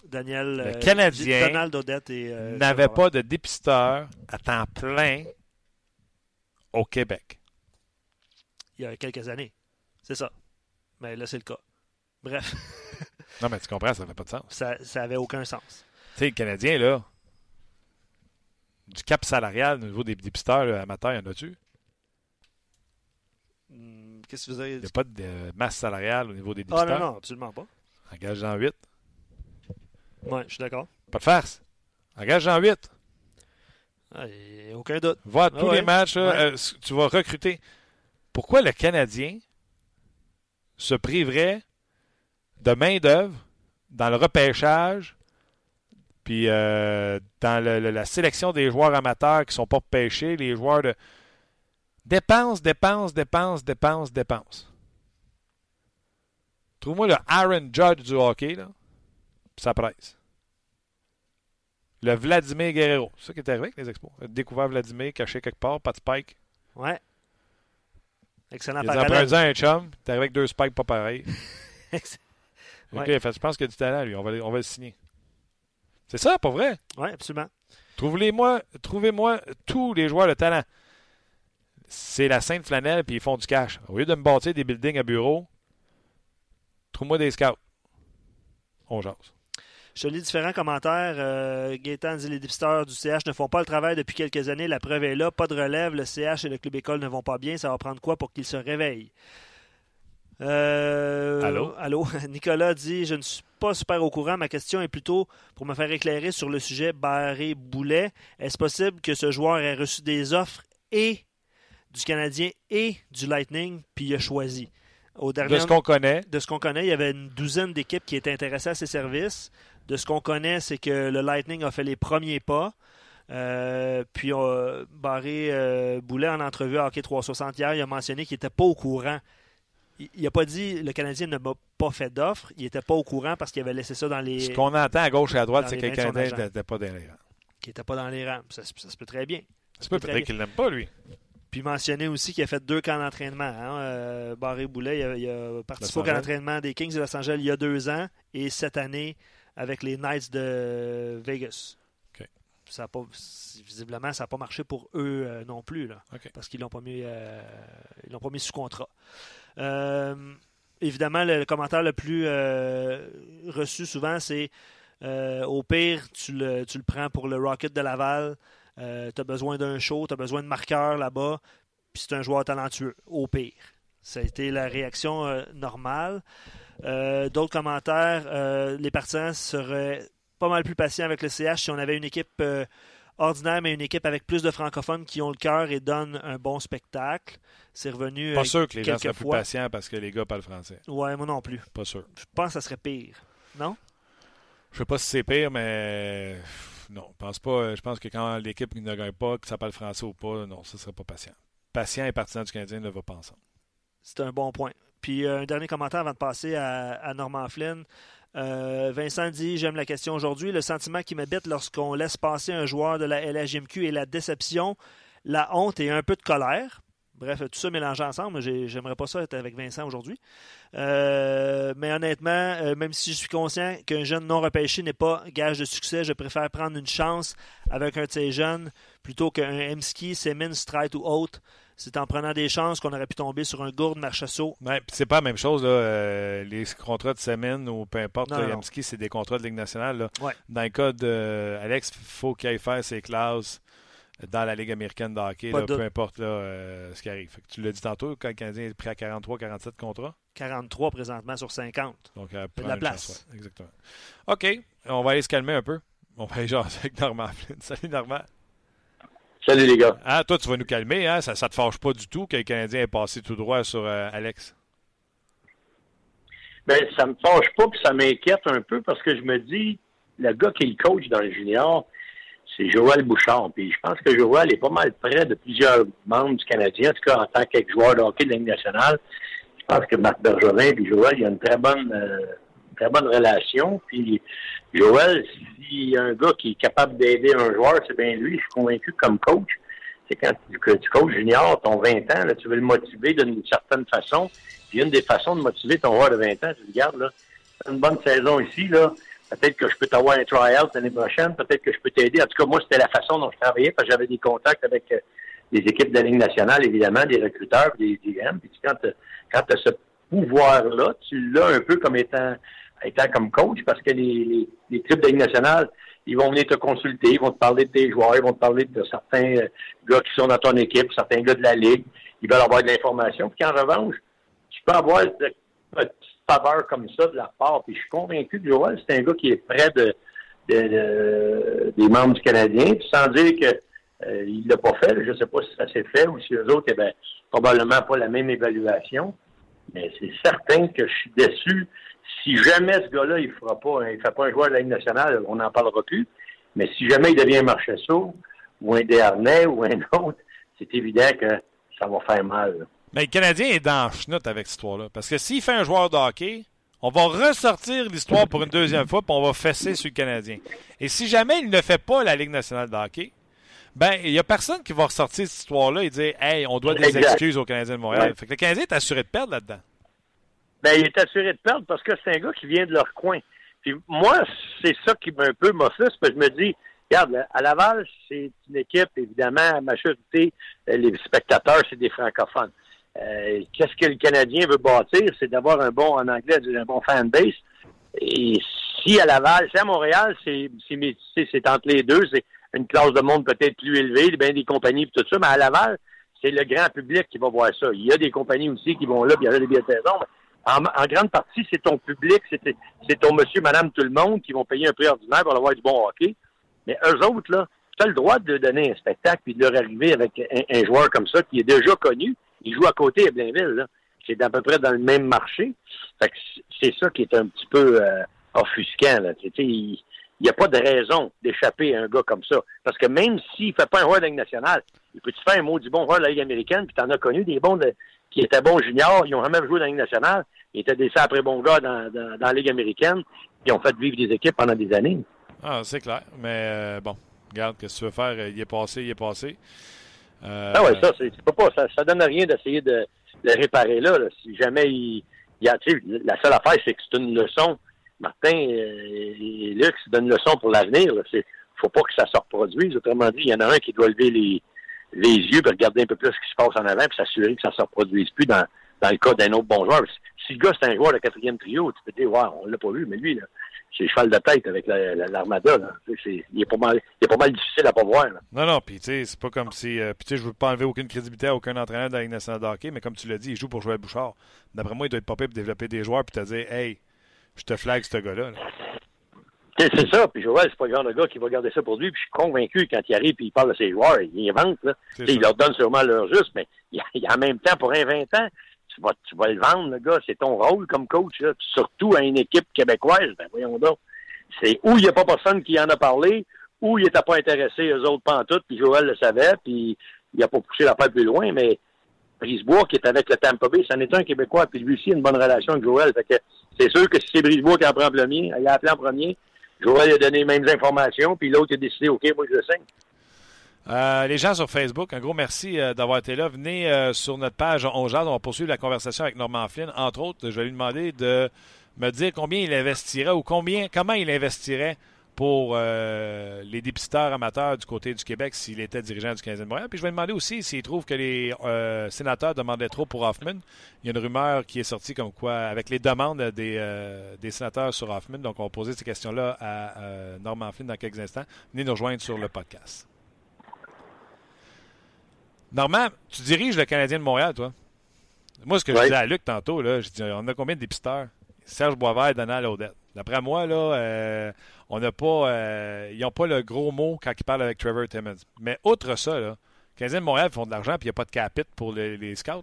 Daniel. Le Canadien Donald Odette et. n'avait pas de dépisteur à temps plein au Québec. Il y a quelques années. C'est ça. Mais là, c'est le cas. Bref. Non, mais tu comprends, ça n'avait pas de sens. Ça n'avait aucun sens. Tu sais, le Canadien, là, du cap salarial au niveau des dépisteurs amateurs, y en a-tu? Hmm, qu'est-ce que vous avez Il n'y a pas de masse salariale au niveau des dépisteurs. Ah non, non, absolument pas. Engage en 8. Oui, je suis d'accord. Pas de farce. Engage en 8. Ah, aucun doute. Va tous les matchs, euh, tu vas recruter. Pourquoi le Canadien se priverait de main-d'œuvre dans le repêchage, puis euh, dans la sélection des joueurs amateurs qui ne sont pas pêchés, les joueurs de dépenses, dépenses, dépenses, dépenses, dépenses. Trouve-moi le Aaron Judge du hockey, là, ça presse. Le Vladimir Guerrero. C'est ça qui est arrivé avec les expos. Découvert Vladimir caché quelque part, pas de spike. Ouais. Excellent Il a un chum, t'es avec deux spikes pas pareils. OK, je pense qu'il a du talent, lui. On va, on va le signer. C'est ça, pas vrai? Oui, absolument. Trouvez-moi trouvez tous les joueurs de talent. C'est la sainte flanelle, puis ils font du cash. Au lieu de me bâtir des buildings à bureau, trouve-moi des scouts. On jase. Je lis différents commentaires. Euh, Gaétan dit les dépisteurs du CH ne font pas le travail depuis quelques années. La preuve est là. Pas de relève. Le CH et le club école ne vont pas bien. Ça va prendre quoi pour qu'ils se réveillent? Euh, allô? Allô? Nicolas dit Je ne suis pas super au courant. Ma question est plutôt pour me faire éclairer sur le sujet Barré-Boulet. Est-ce possible que ce joueur ait reçu des offres et du Canadien et du Lightning, puis il a choisi? Au dernier, de ce qu'on connaît. De ce qu'on connaît, il y avait une douzaine d'équipes qui étaient intéressées à ses services. De ce qu'on connaît, c'est que le Lightning a fait les premiers pas. Euh, puis euh, Barré euh, Boulet, en entrevue à Hockey 360 hier, il a mentionné qu'il n'était pas au courant. Il n'a pas dit le Canadien ne m'a pas fait d'offre. Il n'était pas au courant parce qu'il avait laissé ça dans les. Ce qu'on entend à gauche et à droite, c'est que le Canadien n'était pas dans les rangs. Qu'il n'était pas dans les rangs. Ça, se peut très bien. Ça peut peut-être qu'il n'aime pas, lui. Puis mentionner aussi qu'il a fait deux camps d'entraînement. Hein. Euh, Barré Boulet, il a, participé au camp d'entraînement des Kings de Los Angeles il y a deux ans et cette année avec les Knights de Vegas. Ça a pas, visiblement, ça n'a pas marché pour eux euh, non plus, là, parce qu'ils ne l'ont pas mis, euh, l'ont pas mis sous contrat. Évidemment, le, commentaire le plus reçu souvent, c'est au pire, tu le, tu le prends pour le Rocket de Laval. Euh, tu as besoin d'un show, tu as besoin de marqueurs là-bas, puis c'est un joueur talentueux, au pire. Ça a été la réaction euh, normale. Euh, d'autres commentaires, les partisans seraient pas mal plus patients avec le CH si on avait une équipe ordinaire, mais une équipe avec plus de francophones qui ont le cœur et donnent un bon spectacle. C'est revenu. Pas sûr que les gens soient plus patients parce que les gars parlent français. Ouais, moi non plus. Pas sûr. Je pense que ça serait pire. Non? Je sais pas si c'est pire, mais non, je pense pas. Je pense que quand l'équipe ne gagne pas, que ça parle français ou pas, non, ce ne serait pas patient. Patient et partisan du Canadien ne va pas ensemble. C'est un bon point. Puis euh, un dernier commentaire avant de passer à, Norman Flynn. Euh, Vincent dit J'aime la question aujourd'hui. Le sentiment qui m'habite lorsqu'on laisse passer un joueur de la LHMQ est la déception, la honte et un peu de colère. Bref, tout ça mélangé ensemble. J'aimerais pas ça être avec Vincent aujourd'hui. Euh, mais honnêtement, euh, même si je suis conscient qu'un jeune non repêché n'est pas gage de succès, je préfère prendre une chance avec un de ces jeunes plutôt qu'un Emski, Semin, Strite ou autre. C'est en prenant des chances qu'on aurait pu tomber sur un gourde Marchessault. Ouais, c'est pas la même chose. Là. Euh, les contrats de Semin ou peu importe, Emski, c'est des contrats de Ligue nationale. Dans le cas d'Alex, il faut qu'il aille faire ses classes dans la Ligue américaine de hockey, peu importe euh, ce qui arrive. tu l'as dit tantôt, quand le Canadien est prêt à 43-47 contrats? 43 présentement sur 50. Donc, euh, de la place. exactement. OK, on va aller se calmer un peu. On va aller jaser avec Normand Salut Normand. Salut les gars. Ah, toi, tu vas nous calmer. Hein? Ça ne te fâche pas du tout que le Canadien ait passé tout droit sur euh, Alex? Ben, ça me fâche pas, puis ça m'inquiète un peu parce que je me dis, le gars qui est le coach dans le junior, c'est Joël Bouchard. Puis je pense que Joël est pas mal près de plusieurs membres du Canadien, en tout cas en tant que joueur de hockey de la Ligue nationale. Je pense que Marc Bergevin et Joël, il y a une très bonne euh, très bonne relation. Puis Joël, s'il y a un gars qui est capable d'aider un joueur, c'est bien lui. Je suis convaincu comme coach. C'est quand tu, que tu coaches junior, ton 20 ans, là, tu veux le motiver d'une certaine façon. Puis une des façons de motiver ton joueur de 20 ans, tu regardes, là, une bonne saison ici, là, Peut-être que je peux t'avoir un tryout l'année prochaine. Peut-être que je peux t'aider. En tout cas, moi, c'était la façon dont je travaillais parce que j'avais des contacts avec euh, des équipes de la Ligue nationale, évidemment, des recruteurs, des GM. Puis quand tu as ce pouvoir-là, tu l'as un peu comme étant, étant comme coach parce que les, les, les de nationale, ils vont venir te consulter, ils vont te parler de tes joueurs, ils vont te parler de certains euh, gars qui sont dans ton équipe, certains gars de la Ligue. Ils veulent avoir de l'information. Puis en revanche, tu peux avoir faveur comme ça de la part. Puis je suis convaincu que Joël, c'est un gars qui est près de, des membres du Canadien, sans dire que euh, il l'a pas fait. Je ne sais pas si ça s'est fait ou si eux autres, eh bien, probablement pas la même évaluation. Mais c'est certain que je suis déçu. Si jamais ce gars-là, il fera pas, il fait pas un joueur de la Ligue nationale, on n'en parlera plus. Mais si jamais il devient un Marchesso ou un Desharnais ou un autre, c'est évident que ça va faire mal. Mais le Canadien est dans chenoute avec cette histoire-là. Parce que s'il fait un joueur de hockey, on va ressortir l'histoire pour une deuxième fois, puis on va fesser sur le Canadien. Et si jamais il ne fait pas la Ligue nationale de hockey, ben, il n'y a personne qui va ressortir cette histoire-là et dire Hey, on doit des excuses au Canadien de Montréal. Fait que le Canadien est assuré de perdre là-dedans. Ben, il est assuré de perdre parce que c'est un gars qui vient de leur coin. Puis moi, c'est ça qui un peu m'offusque, parce que je me dis, regarde, à Laval, c'est une équipe, évidemment, à majorité, les spectateurs, c'est des francophones. Euh, qu'est-ce que le Canadien veut bâtir? C'est d'avoir un bon, en anglais, un bon fan base. Et Si à Laval, c'est à Montréal, c'est c'est entre les deux, c'est une classe de monde peut-être plus élevée, bien des compagnies et tout ça, mais à Laval, c'est le grand public qui va voir ça. Il y a des compagnies aussi qui vont là, puis il y a des billets de saison, en, grande partie, c'est ton public, c'est ton monsieur, madame, tout le monde qui vont payer un prix ordinaire pour avoir du bon hockey. Mais eux autres, là, tu as le droit de donner un spectacle puis de leur arriver avec un, joueur comme ça qui est déjà connu. Il joue à côté à Blainville. C'est à peu près dans le même marché. c'est ça qui est un petit peu euh, offusquant, là. N'y a pas de raison d'échapper à un gars comme ça. Parce que même s'il ne fait pas un joueur de Ligue nationale, il peut te faire un mot du bon joueur de la Ligue américaine, puis tu en as connu des bons qui étaient bons juniors, ils ont jamais joué dans la Ligue nationale, ils étaient des après bons gars dans, dans, la Ligue américaine, ils ont fait vivre des équipes pendant des années. Ah, c'est clair. Mais euh, bon, regarde, qu'est-ce que tu veux faire? Il est passé, il est passé. Euh, ah oui, ça, c'est pas, ça, ça donne rien d'essayer de le réparer là, Si jamais il, y a, la seule affaire, c'est que c'est une leçon. Martin et Luc, c'est une leçon pour l'avenir. Il faut pas que ça se reproduise. Autrement dit, il y en a un qui doit lever les, les yeux pour regarder un peu plus ce qui se passe en avant puis s'assurer que ça ne se reproduise plus dans, dans le cas d'un autre bon joueur. Si le gars, c'est un joueur de quatrième trio, tu peux te dire, ouais, on l'a pas vu, mais lui, là, c'est cheval de tête avec l'armada. il, est pas mal, il est pas mal difficile à pas voir. Non, non, puis tu sais, c'est pas comme si. Euh, puis tu sais, je veux pas enlever aucune crédibilité à aucun entraîneur de la Ligue mais comme tu l'as dit, il joue pour jouer à Bouchard. D'après moi, il doit être popé pour développer des joueurs puis te dire, hey, je te flag ce gars-là. C'est ça, puis Joël, c'est pas le genre de gars qui va garder ça pour lui, puis je suis convaincu quand il arrive et il parle de ses joueurs, il invente, là. Il leur donne sûrement leur juste, mais il, en même temps, pour un 20 ans, tu vas, tu vas le vendre, le gars, c'est ton rôle comme coach, là. surtout à une équipe québécoise, ben voyons donc. C'est où il n'y a pas personne qui en a parlé, où il n'était pas intéressé, eux autres pantoute, puis Joël le savait, puis il n'a pas poussé la paille plus loin, mais Brisebois, qui est avec le Tampa Bay, c'en est un Québécois, puis lui aussi, une bonne relation avec Joël. Fait c'est sûr que si c'est Brisebois qui en prend le premier, il a appelé en premier, Joël a donné les mêmes informations, puis l'autre a décidé, OK, moi je le signe. Euh, les gens sur Facebook, un gros merci euh, d'avoir été là. Venez euh, sur notre page On On va poursuivre la conversation avec Norman Flynn. Entre autres, je vais lui demander de me dire combien il investirait ou combien, comment il investirait pour euh, les dépisteurs amateurs du côté du Québec s'il était dirigeant du 15e Montréal. Puis je vais demander aussi s'il trouve que les euh, sénateurs demandaient trop pour Hoffman. Il y a une rumeur qui est sortie comme quoi, avec les demandes des, euh, des sénateurs sur Hoffman. Donc, on va poser ces questions-là à Norman Flynn dans quelques instants. Venez nous rejoindre sur le podcast. Normand, tu diriges le Canadien de Montréal, toi? Moi, ce que je disais à Luc tantôt, là, je dis, on a combien de dépisteurs? Serge Boisvert et Donald Odette. D'après moi, euh, on n'a pas, euh, ils n'ont pas le gros mot quand ils parlent avec Trevor Timmons. Mais outre ça, là, 15 de Montréal font de l'argent puis il n'y a pas de capite pour les, scouts.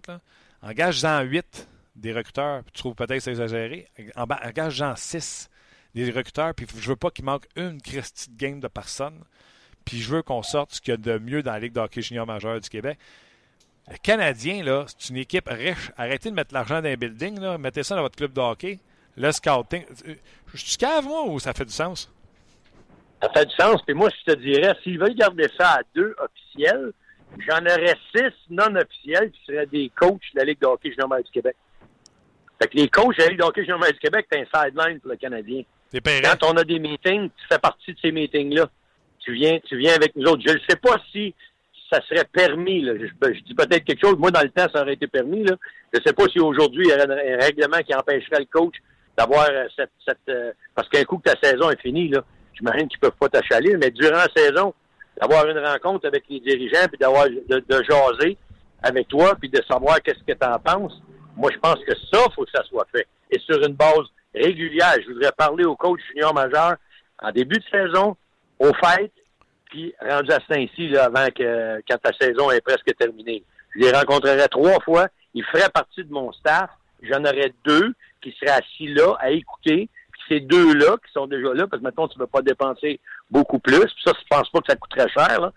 Engage-en 8 des recruteurs, tu trouves peut-être que c'est exagéré. Engage-en 6 des recruteurs, puis je veux pas qu'il manque une Christie de game de personne. Puis je veux qu'on sorte ce qu'il y a de mieux dans la Ligue d'hockey junior majeur du Québec. Le Canadien, c'est une équipe riche. Arrêtez de mettre l'argent dans un building, là. mettez ça dans votre club de hockey. Le scouting. Je suis cave, moi, ou ça fait du sens? Ça fait du sens. Puis moi, je te dirais, s'ils veulent garder ça à deux officiels, j'en aurais six non officiels qui seraient des coachs de la Ligue de hockey junior du Québec. Fait que les coachs de la Ligue de hockey junior du Québec, t'as un sideline pour le Canadien. Quand on a des meetings, tu fais partie de ces meetings-là. Tu viens, tu viens avec nous autres. Je ne sais pas si ça serait permis. Là. Je, dis peut-être quelque chose. Moi, dans le temps, ça aurait été permis. Là. Je ne sais pas si aujourd'hui, il y aurait un règlement qui empêcherait le coach d'avoir euh, cette... cette euh, parce qu'un coup que ta saison est finie, là, j'imagine qu'ils peuvent pas t'achaler, mais durant la saison, d'avoir une rencontre avec les dirigeants, puis d'avoir de, jaser avec toi, puis de savoir qu'est-ce que tu en penses, moi, je pense que ça, faut que ça soit fait. Et sur une base régulière. Je voudrais parler au coach junior majeur en début de saison, au fêtes, puis rendu à Saint-Cy, avant que, quand ta saison est presque terminée. Je les rencontrerai trois fois. Ils feraient partie de mon staff. J'en aurais deux qui seraient assis là à écouter. Ces deux-là qui sont déjà là, parce que maintenant tu ne veux pas dépenser beaucoup plus. Puis ça, je pense pas que ça coûterait cher là,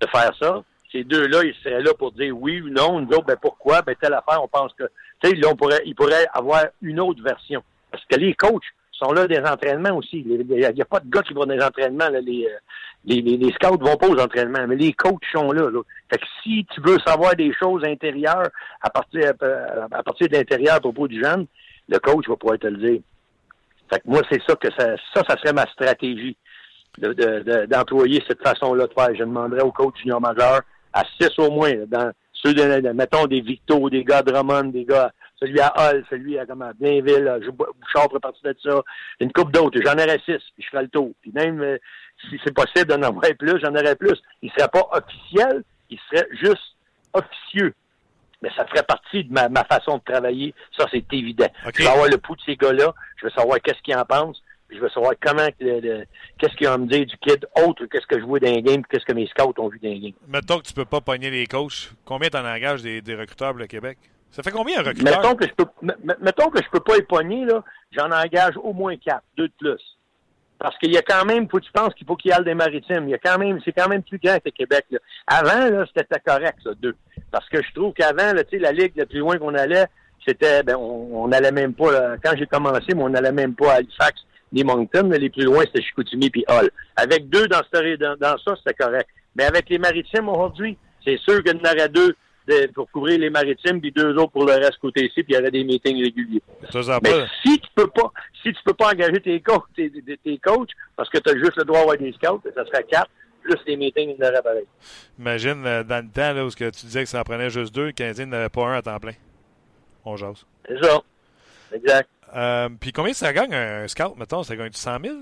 de faire ça. Ces deux-là, ils seraient là pour dire oui ou non. Nous autres, ben pourquoi? Ben telle affaire, on pense que. Tu sais, là, ils pourraient avoir une autre version. Parce que les coachs sont là des entraînements aussi. Il n'y a, pas de gars qui vont dans les entraînements. Là, les, euh, les, les, scouts vont pas aux entraînements, mais les coachs sont là, Fait que si tu veux savoir des choses intérieures à partir, euh, à, partir de l'intérieur à propos du jeune, le coach va pouvoir te le dire. Fait que moi, c'est ça que ça, ça, ça serait ma stratégie d'employer de, cette façon-là de faire. Je demanderais au coach junior majeur à six au moins, dans ceux de, mettons, des Victo, des gars de Drummond, des gars, celui à Hull, celui à comment, Blainville, euh, Bouchard pour partie de ça, une coupe d'autres. J'en aurais six, puis je ferais le tour. Puis même euh, si c'est possible d'en avoir plus, j'en aurais plus. Il ne serait pas officiel, il serait juste officieux. Mais ça ferait partie de ma, façon de travailler. Ça, c'est évident. Je vais avoir le pouls de ces gars-là. Je veux savoir qu'est-ce qu'ils en pensent. je veux savoir comment, qu'est-ce qu'ils vont me dire du kid, autre qu'est-ce que je vois dans les games, qu'est-ce que mes scouts ont vu dans les games. Mettons que tu peux pas pogner les coachs. Combien t'en engages des, des recruteurs pour le Québec? Ça fait combien un recruteur? Mettons que je peux, mettons que je peux pas pogner, là, j'en engage au moins quatre, deux de plus. Parce qu'il y a quand même, faut que tu penses qu'il faut qu'il y ait des maritimes. Il y a quand même, c'est quand même plus grand que Québec. Avant, là, c'était correct, ça, deux. Parce que je trouve qu'avant, tu sais, la ligue, le plus loin qu'on allait, c'était, ben, on n'allait même pas, quand j'ai commencé, mais on n'allait même pas à Halifax ni Moncton, mais les plus loin, c'était Chicoutimi puis Hall. Avec deux dans, dans, dans ça, c'était correct. Mais avec les maritimes aujourd'hui, c'est sûr qu'il y en aurait deux pour couvrir les maritimes, puis deux autres pour le reste côté ici, puis il y aurait des meetings réguliers. Mais si tu peux pas, si tu peux pas engager tes coachs, tes, tes coachs parce que tu as juste le droit d'avoir des scouts, ça serait quatre, plus les meetings, il en pareil. Imagine, euh, dans le temps, là, où tu disais que ça en prenait juste deux, le Canadien n'avait pas un à temps plein. On jase. C'est ça. Exact. Euh, puis combien ça gagne un scout, mettons? Ça gagne du 100 000?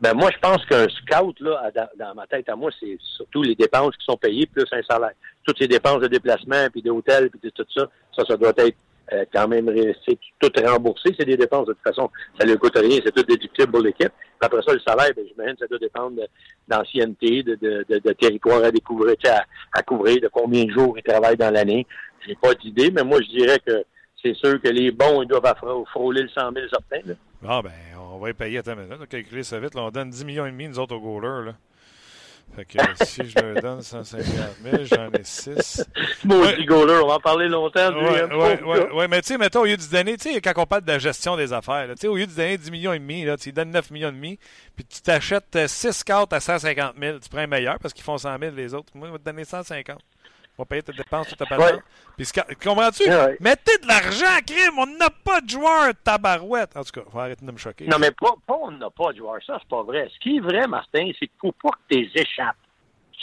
Ben moi, je pense qu'un scout, là, dans, ma tête à moi, c'est surtout les dépenses qui sont payées plus un salaire. Toutes ces dépenses de déplacement, puis d'hôtel, puis de tout ça, ça, ça doit être euh, quand même c'est tout remboursé. C'est des dépenses, de toute façon, ça ne coûte rien, c'est tout déductible pour l'équipe. Après ça, le salaire, ben, j'imagine ça doit dépendre d'ancienneté, de, de, territoire à découvrir, à, à couvrir, de combien de jours ils travaillent dans l'année. J'ai pas d'idée, mais moi, je dirais que c'est sûr que les bons, ils doivent frôler le 100 000 certains. Là. Ah, ben, on va y payer. Attends, maintenant, on va calculer ça vite. Là, on donne 10 millions et demi, nous autres, au goaler. Là. Fait que si je leur donne 150 000, j'en ai 6. Moi ouais. goaler, on va en parler longtemps. Oui, ouais, ouais, ouais, mais tu sais, mettons, au lieu de donner, tu sais, quand on parle de la gestion des affaires, tu sais, au lieu de donner 10 millions et demi, là, tu donnes 9 millions et demi, puis tu t'achètes 6 cartes à 150 000, tu prends un meilleur parce qu'ils font 100 000 les autres. Moi, je vais te donner 150 va payer tes dépenses, tout ouais. Puis, comprends-tu? Ouais. Mettez de l'argent crime, on n'a pas de joueurs tabarouette. En tout cas, faut arrêter de me choquer. Non, mais pas, pas on n'a pas de joueurs, ça, c'est pas vrai. Ce qui est vrai, Martin, c'est qu'il faut pas que tu échappes.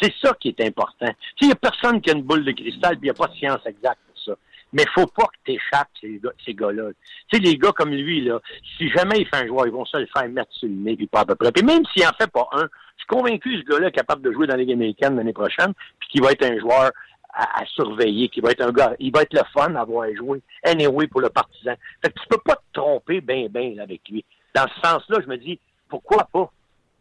C'est ça qui est important. Il n'y a personne qui a une boule de cristal, puis il n'y a pas de science exacte pour ça. Mais faut pas que tu échappes ces, gars, ces gars-là. Tu sais, les gars comme lui, là, si jamais il fait un joueur, ils vont se le faire mettre sur le nez, puis pas à peu près. Puis même s'il en fait pas un, je suis convaincu que ce gars-là est capable de jouer dans la Ligue américaine l'année prochaine, puis qu'il va être un joueur à, surveiller, qui va être un gars, il va être le fun à voir jouer, anyway, pour le partisan. Fait que tu peux pas te tromper bien, bien avec lui. Dans ce sens-là, je me dis, pourquoi pas?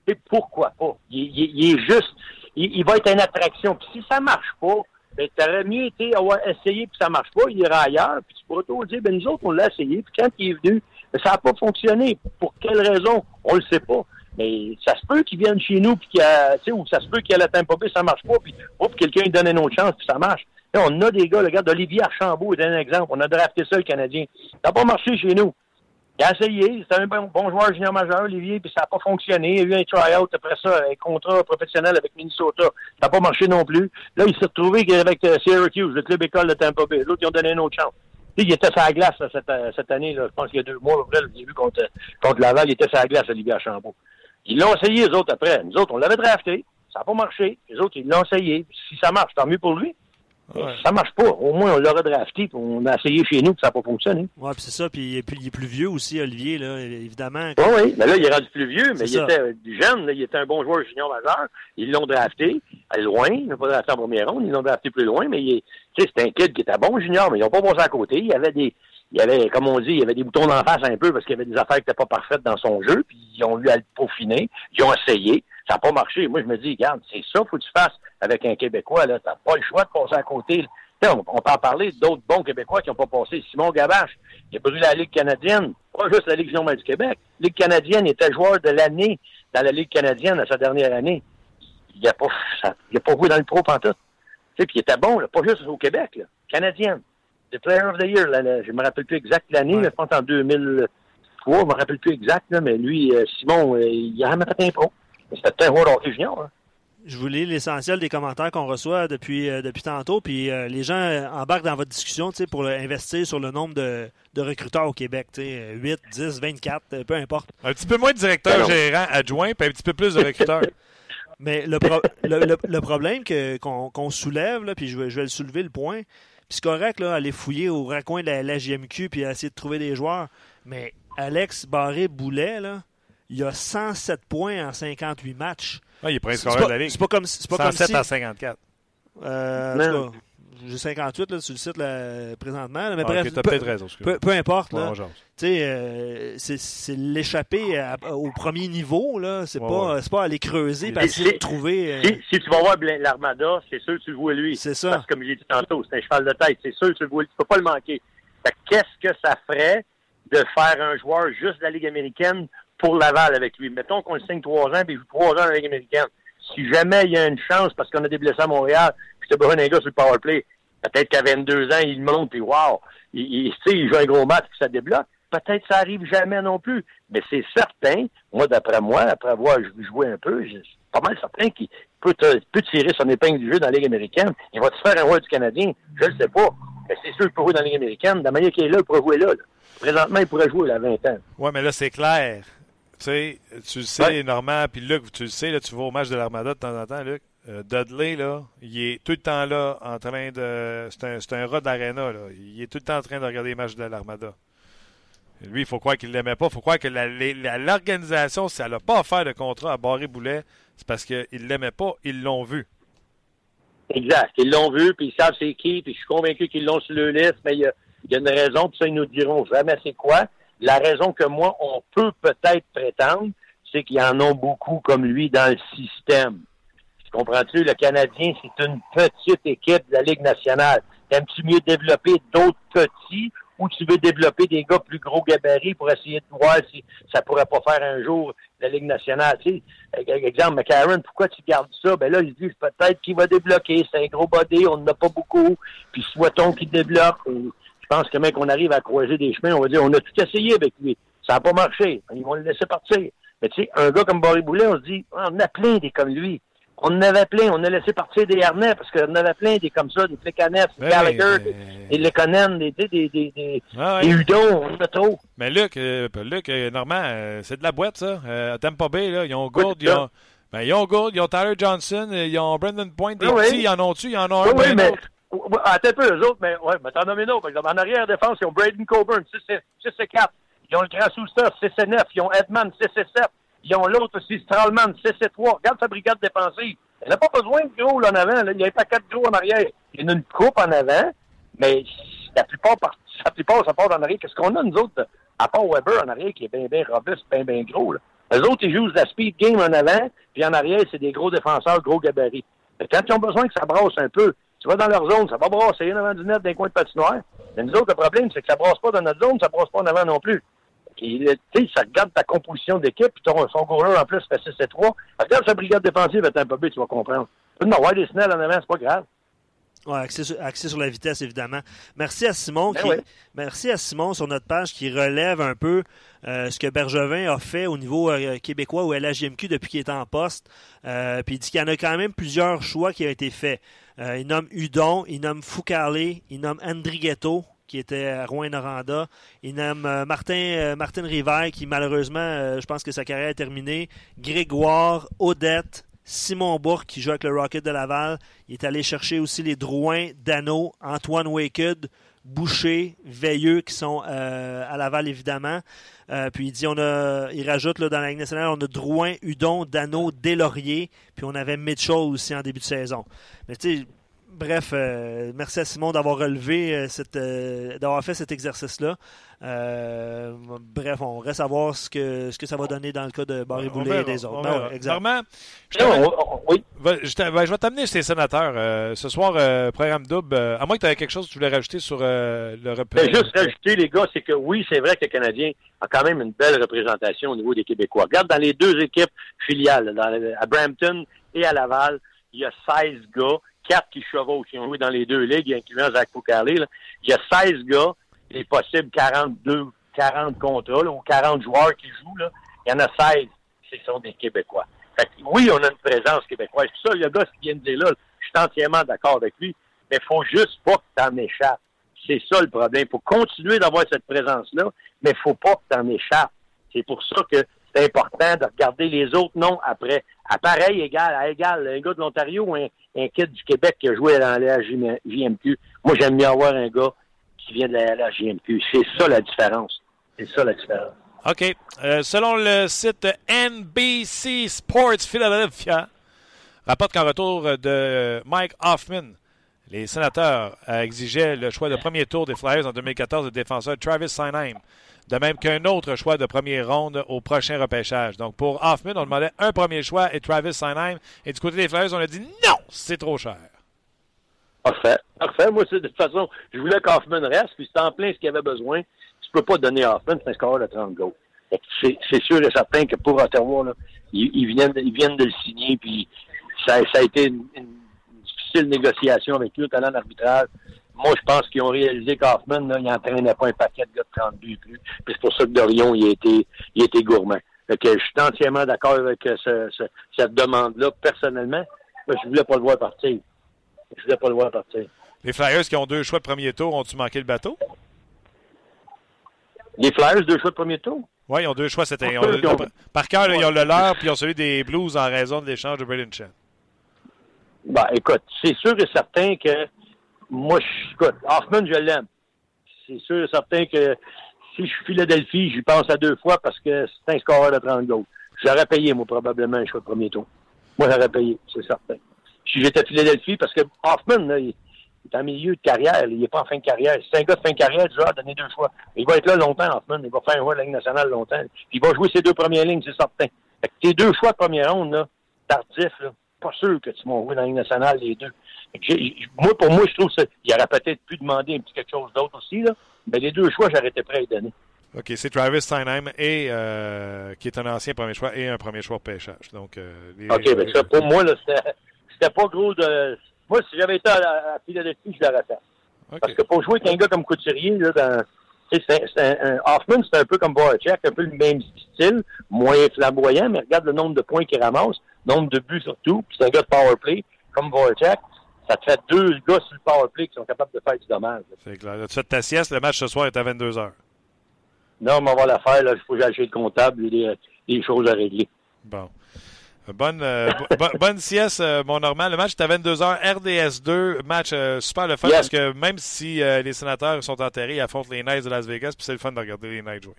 Et pourquoi pas? Il, est juste, il, va être une attraction. Puis si ça marche pas, ben, t'aurais mieux été avoir essayé puis ça marche pas, il ira ailleurs, puis tu pourrais toujours dire, ben, nous autres, on l'a essayé, puis quand il est venu, ben, ça n'a pas fonctionné. Pour quelle raison? On le sait pas. Mais ça se peut qu'ils viennent chez nous, puis qu'il y ou ça se peut qu'il y a la Tampa Bay, ça marche pas, puis oh, quelqu'un lui donne une autre chance, puis ça marche. Là, on a des gars, le gars d'Olivier Archambault est un exemple. On a drafté ça, le Canadien. Ça n'a pas marché chez nous. Il a essayé, c'était un bon, bon, joueur junior majeur, Olivier, puis ça n'a pas fonctionné. Il y a eu un try-out après ça, un contrat professionnel avec Minnesota. Ça n'a pas marché non plus. Là, il s'est retrouvé avec euh, Syracuse, le club école de Tampa Bay. L'autre, ils ont donné une autre chance. Il était sur la glace cette, euh, cette année, là, je pense qu'il y a deux mois, le début contre, contre Laval, il était sur la glace, Olivier Archambault. Ils l'ont essayé, les autres, après. Nous autres, on l'avait drafté. Ça n'a pas marché. Les autres, ils l'ont essayé. Si ça marche, tant mieux pour lui. Ouais. Ça marche pas. Au moins, on l'aurait drafté, puis on a essayé chez nous, puis ça n'a pas fonctionné. Oui, puis c'est ça. Puis il est, plus, il est, plus, vieux aussi, Olivier, là, évidemment. Oui, oui. Mais là, il est rendu plus vieux, mais il était jeune. Là, il était un bon joueur junior majeur. Ils l'ont drafté à loin. Ils n'ont pas drafté en première ronde. Ils l'ont drafté plus loin, mais c'était un kid qui était bon junior, mais ils n'ont pas passé à côté. Il y avait des, il y avait, comme on dit, il y avait des boutons d'en face un peu parce qu'il y avait des affaires qui n'étaient pas parfaites dans son jeu, puis ils ont eu à le peaufiner, ils ont essayé, ça n'a pas marché. Moi, je me dis, regarde, c'est ça qu'il faut que tu fasses avec un Québécois, là. T'as pas le choix de passer à côté. On, on, peut en parler d'autres bons Québécois qui n'ont pas passé. Simon Gabache, il a brûlé la Ligue canadienne, pas juste la Ligue normale du Québec. La Ligue canadienne, il était joueur de l'année dans la Ligue canadienne à sa dernière année. Il n'a pas, a pas joué dans le pro pantoute. Puis il était bon, là, pas juste au Québec, là. Canadienne. The Player of the Year. Là, je me rappelle plus exact l'année, ouais. je pense en 2003, je me rappelle plus exact, là, mais lui, euh, Simon, euh, il a jamais fait un pro. C'était un joueur de junior. Hein. Je vous lis l'essentiel des commentaires qu'on reçoit depuis, euh, depuis tantôt, puis euh, les gens embarquent dans votre discussion pour investir sur le nombre de, de recruteurs au Québec. 8, 10, 24, peu importe. Un petit peu moins de directeurs gérants adjoints, puis un petit peu plus de recruteurs. Mais le, pro le, le, problème qu'on qu soulève, là, puis je vais, je vais le soulever le point, c'est correct, là, aller fouiller au raccoin de la, la JMQ puis essayer de trouver des joueurs. Mais Alex Barré-Boulet, là, il a 107 points en 58 matchs. Ouais, il est presque scoreur de la Ligue. c'est pas comme, c'est pas comme 107 si... à 54. Euh, j'ai 58 là, sur le site là, présentement. là, mais Ah, bref, ok, t'as peu, peut-être raison. peu, peu importe. Ouais, euh, c'est, c'est l'échapper à- au premier niveau. là. C'est, Ouais, pas, ouais. c'est pas aller creuser essayer de c'est- trouver. euh, Si, si tu vas voir l'Armada, c'est sûr que tu le vois lui. C'est ça. Parce que comme j'ai dit tantôt, c'est un cheval de tête. C'est sûr que tu le vois. Tu peux pas le manquer. Qu'est-ce que ça ferait de faire un joueur juste de la Ligue américaine pour Laval avec lui? Mettons qu'on le signe trois ans et il joue trois ans dans la Ligue américaine. Si jamais il y a une chance, parce qu'on a des blessés à Montréal, puis tu as besoin d'un gars sur le powerplay, peut-être qu'à 22 ans, il monte, puis wow, il, il, il joue un gros match, puis ça débloque. Peut-être ça arrive jamais non plus. Mais c'est certain, moi, d'après moi, après avoir joué un peu, suis pas mal certain qu'il peut, peut tirer son épingle du jeu dans la Ligue américaine. Il va te faire un roi du Canadien? Je le sais pas. Mais c'est sûr qu'il peut jouer dans la Ligue américaine. De la manière qu'il est là, il pourrait jouer là. là. Présentement, il pourrait jouer à 20 ans. Ouais, mais là, c'est clair. Tu sais, tu le sais, Ouais. Normand, puis Luc, tu le sais, là, tu vas au match de l'Armada de temps en temps, Luc. Euh, Dudley, là, il est tout le temps là, en train de. C'est un, c'est un rat d'arena, là. Il est tout le temps en train de regarder les matchs de l'Armada. Lui, il faut croire qu'il ne l'aimait pas. Il faut croire que la- les- la- l'organisation, si elle n'a pas offert de contrat à Barré Boulet, c'est parce qu'ils ne l'aimaient pas, ils l'ont vu. Exact. Ils l'ont vu, puis ils savent c'est qui, puis je suis convaincu qu'ils l'ont sur le liste, mais il y y a une raison, puis ça, ils nous diront jamais c'est quoi. La raison que moi, on peut peut-être prétendre, c'est qu'il y en a beaucoup comme lui dans le système. Tu comprends-tu? Le Canadien, c'est une petite équipe de la Ligue nationale. T'aimes-tu mieux développer d'autres petits ou tu veux développer des gars plus gros gabarits pour essayer de voir si ça pourrait pas faire un jour la Ligue nationale? Tu sais, e- exemple, McCarron, pourquoi tu gardes ça? Ben là, ils se disent peut-être qu'il va débloquer. C'est un gros body, on n'en a pas beaucoup. Puis souhaitons qu'il débloque. Je pense que même qu'on arrive à croiser des chemins, on va dire on a tout essayé avec lui. Ça n'a pas marché. Ils vont le laisser partir. Mais tu sais, un gars comme Barry Boulet, on se dit, Ah, on en a plein des comme lui. On en avait plein. On a laissé partir des harnais parce qu'on en avait plein des comme ça, des Plekanec, des Gallagher, des, des Lekonen, des, des, des, des, des, Ah des Hudon. On en a trop. Mais Luc, euh, Luc euh, Normand, euh, c'est de la boîte, ça. Euh, à Tampa Bay, là, ils ont Gould, ils ont, ben, ils ont Gould, ils ont Tyler Johnson, ils ont Brendan Point, des Ah oui. petits, ils en ont-tu? Ils en ont Oui, un, oui, ben mais. Attends un peu, eux autres, mais, ouais, mais t'en as. Par exemple, en arrière-défense, ils ont Braden Coburn, 6 et 6 et 4. Ils ont le grand Souster, 6 et 9. Ils ont Edman, 6 et 7. Ils ont l'autre aussi, Stralman, 6 et 3. Regarde sa brigade défensive. Il n'a pas besoin de gros là, en avant. Là. Il n'y a pas quatre gros en arrière. Il y a une coupe en avant, mais la plupart, par- la plupart ça part en arrière. Qu'est-ce qu'on a, nous autres, à part Weber en arrière, qui est bien, bien robuste, bien, bien gros. Là? Eux autres, ils jouent de la speed game en avant, puis en arrière, c'est des gros défenseurs, gros gabarits. Mais quand ils ont besoin que ça brasse un peu, tu vas dans leur zone, ça va brasser en avant du net d'un coin de patinoire. Mais nous autres, le problème, c'est que ça brasse pas dans notre zone, ça brasse pas en avant non plus. Et, tu sais, ça regarde ta composition d'équipe, puis ton, son goaler en plus fait 6 et 3. Regarde sa brigade défensive à Tampa Bay, tu vas comprendre. Non, ouais, des snells en avant, c'est pas grave. Ouais, axé sur, axé sur la vitesse, évidemment. Merci à Simon Ben qui, merci à Simon sur notre page qui relève un peu euh, ce que Bergevin a fait au niveau euh, québécois ou LHJMQ depuis qu'il est en poste. Euh, puis il dit qu'il y en a quand même plusieurs choix qui ont été faits. Il nomme Udon, il nomme Foucale, il nomme Andrighetto, qui était à Rouen-Noranda. Il nomme euh, Martin, euh, Martin Rivaire, qui malheureusement, euh, je pense que sa carrière est terminée. Grégoire, Odette, Simon Bourque, qui joue avec le Rocket de Laval. Il est allé chercher aussi les Drouin, Dano, Antoine Waked, Boucher, Veilleux, qui sont euh, à Laval, évidemment. Euh, puis il dit, on a, il rajoute là, dans la Ligue nationale, on a Drouin, Udon, Dano, Deslauriers, puis on avait Mitchell aussi en début de saison. Mais tu sais, bref, euh, merci à Simon d'avoir relevé euh, cette, euh, d'avoir fait cet exercice-là. Euh, bref, on reste à voir ce que, ce que ça va donner dans le cas de Barry Boulet verra, et des autres. Ben verra. ouais, exact. Normand, je oui. va- je, t'a- ben, je vais t'amener chez les sénateurs. euh, ce soir, euh, programme double. euh, à moins que tu avais quelque chose que tu voulais rajouter sur euh, le Ben, juste rajouter, les gars, c'est que oui, c'est vrai que le Canadien a quand même une belle représentation au niveau des Québécois. Regarde dans les deux équipes filiales, dans- à Brampton et à Laval, il y a 16 gars, 4 qui chevauchent, qui ont joué dans les deux ligues, incluant Zach Foucarlé. là. Il y a 16 gars, il est possible 42, 40 contrats, là, ou 40 joueurs qui jouent. Il y en a 16 qui sont des Québécois. Fait que, oui, on a une présence québécoise. Ça, le gars, ce qu'il vient de dire là, je suis entièrement d'accord avec lui, mais il faut juste pas que t'en échappes. C'est ça le problème. Il faut continuer d'avoir cette présence-là, mais il faut pas que t'en échappes. C'est pour ça que important de regarder les autres noms après. À pareil, égal, à égal, un gars de l'Ontario ou un, un kid du Québec qui a joué dans la JMQ. Moi, j'aime mieux avoir un gars qui vient de la JMQ. C'est ça la différence. C'est ça la différence. OK. Euh, selon le site NBC Sports Philadelphia, rapporte qu'en retour de Mike Hoffman, les sénateurs exigeaient le choix de premier tour des Flyers en 2014 de défenseur Travis Sinheim, de même qu'un autre choix de première ronde au prochain repêchage. Donc pour Hoffman, on demandait un premier choix et Travis Sinheim. Et du côté des Flyers, on a dit non, c'est trop cher. Parfait. Parfait. Moi, de toute façon, je voulais qu'Hoffman reste, puis c'était en plein ce qu'il avait besoin. Tu peux pas donner Hoffman, c'est un score de 30 goals. C'est sûr et certain que pour Ottawa, ils, viennent, de le signer, puis ça, a été une, difficile négociation avec lui talent d'arbitrage. Moi, je pense qu'ils ont réalisé qu'Hoffman, il n'entraînait pas un paquet de gars de 30 buts plus. Puis c'est pour ça que Dorion, il a été, il gourmand. Fait que je suis entièrement d'accord avec ce, ce, cette demande-là. Personnellement, je voulais pas le voir partir. Je voulais pas le voir partir. Les Flyers qui ont deux choix de premier tour, ont-tu manqué le bateau? Les Flyers, deux choix de premier tour? Oui, ils ont deux choix cette année. Par cœur, ils ont le leur, puis ils ont celui des Blues en raison de l'échange de Braden Chen. Ben, écoute, c'est sûr et certain que moi, je, écoute, Hoffman, je l'aime. C'est sûr et certain que si je suis Philadelphie, j'y pense à deux fois parce que c'est un score de 30 goals. J'aurais payé, moi, probablement, un choix de premier tour. Moi, j'aurais payé, c'est certain. Si j'étais Philadelphie, parce que Hoffman, là, il, est en milieu de carrière, il n'est pas en fin de carrière. C'est un gars de fin de carrière, vas donner deux choix. Il va être là longtemps, Hoffman. Il va faire un choix de la Ligue nationale longtemps. Il va jouer ses deux premières lignes, c'est certain. Fait que tes deux choix de première ronde, là, tardif, là, pas sûr que tu joué dans la Ligue nationale, les deux. Moi, pour moi, je trouve qu'il aurait peut-être pu demander un petit quelque chose d'autre aussi, là. Mais les deux choix, j'aurais été prêt à les donner. OK, c'est Travis Steinheim et, euh, qui est un ancien premier choix et un premier choix de pêchage. Donc, euh, OK, ben, ça, pour moi, c'était pas gros de. Moi, si j'avais été à, à Philadelphie, je l'aurais fait. Parce que pour jouer avec un gars comme Couturier, là, dans, c'est un, Hoffman, c'est un peu comme Voracek, un peu le même style, moins flamboyant, mais regarde le nombre de points qu'il ramasse, nombre de buts surtout, puis c'est un gars de power play, comme Voracek. Ça te fait deux gars sur le power play qui sont capables de faire du dommage. C'est clair. Tu fais ta sieste, le match ce soir est à 22 h Non, mais on va la faire, là. Il faut que j'aille le comptable, il y a des choses à régler. Bon. Bonne, euh, bonne sieste, euh, mon normal. Le match est à 22h, RDS 2. Match euh, super le fun parce que même si les sénateurs sont enterrés, ils affrontent les Knights de Las Vegas, puis c'est le fun de regarder les Knights jouer.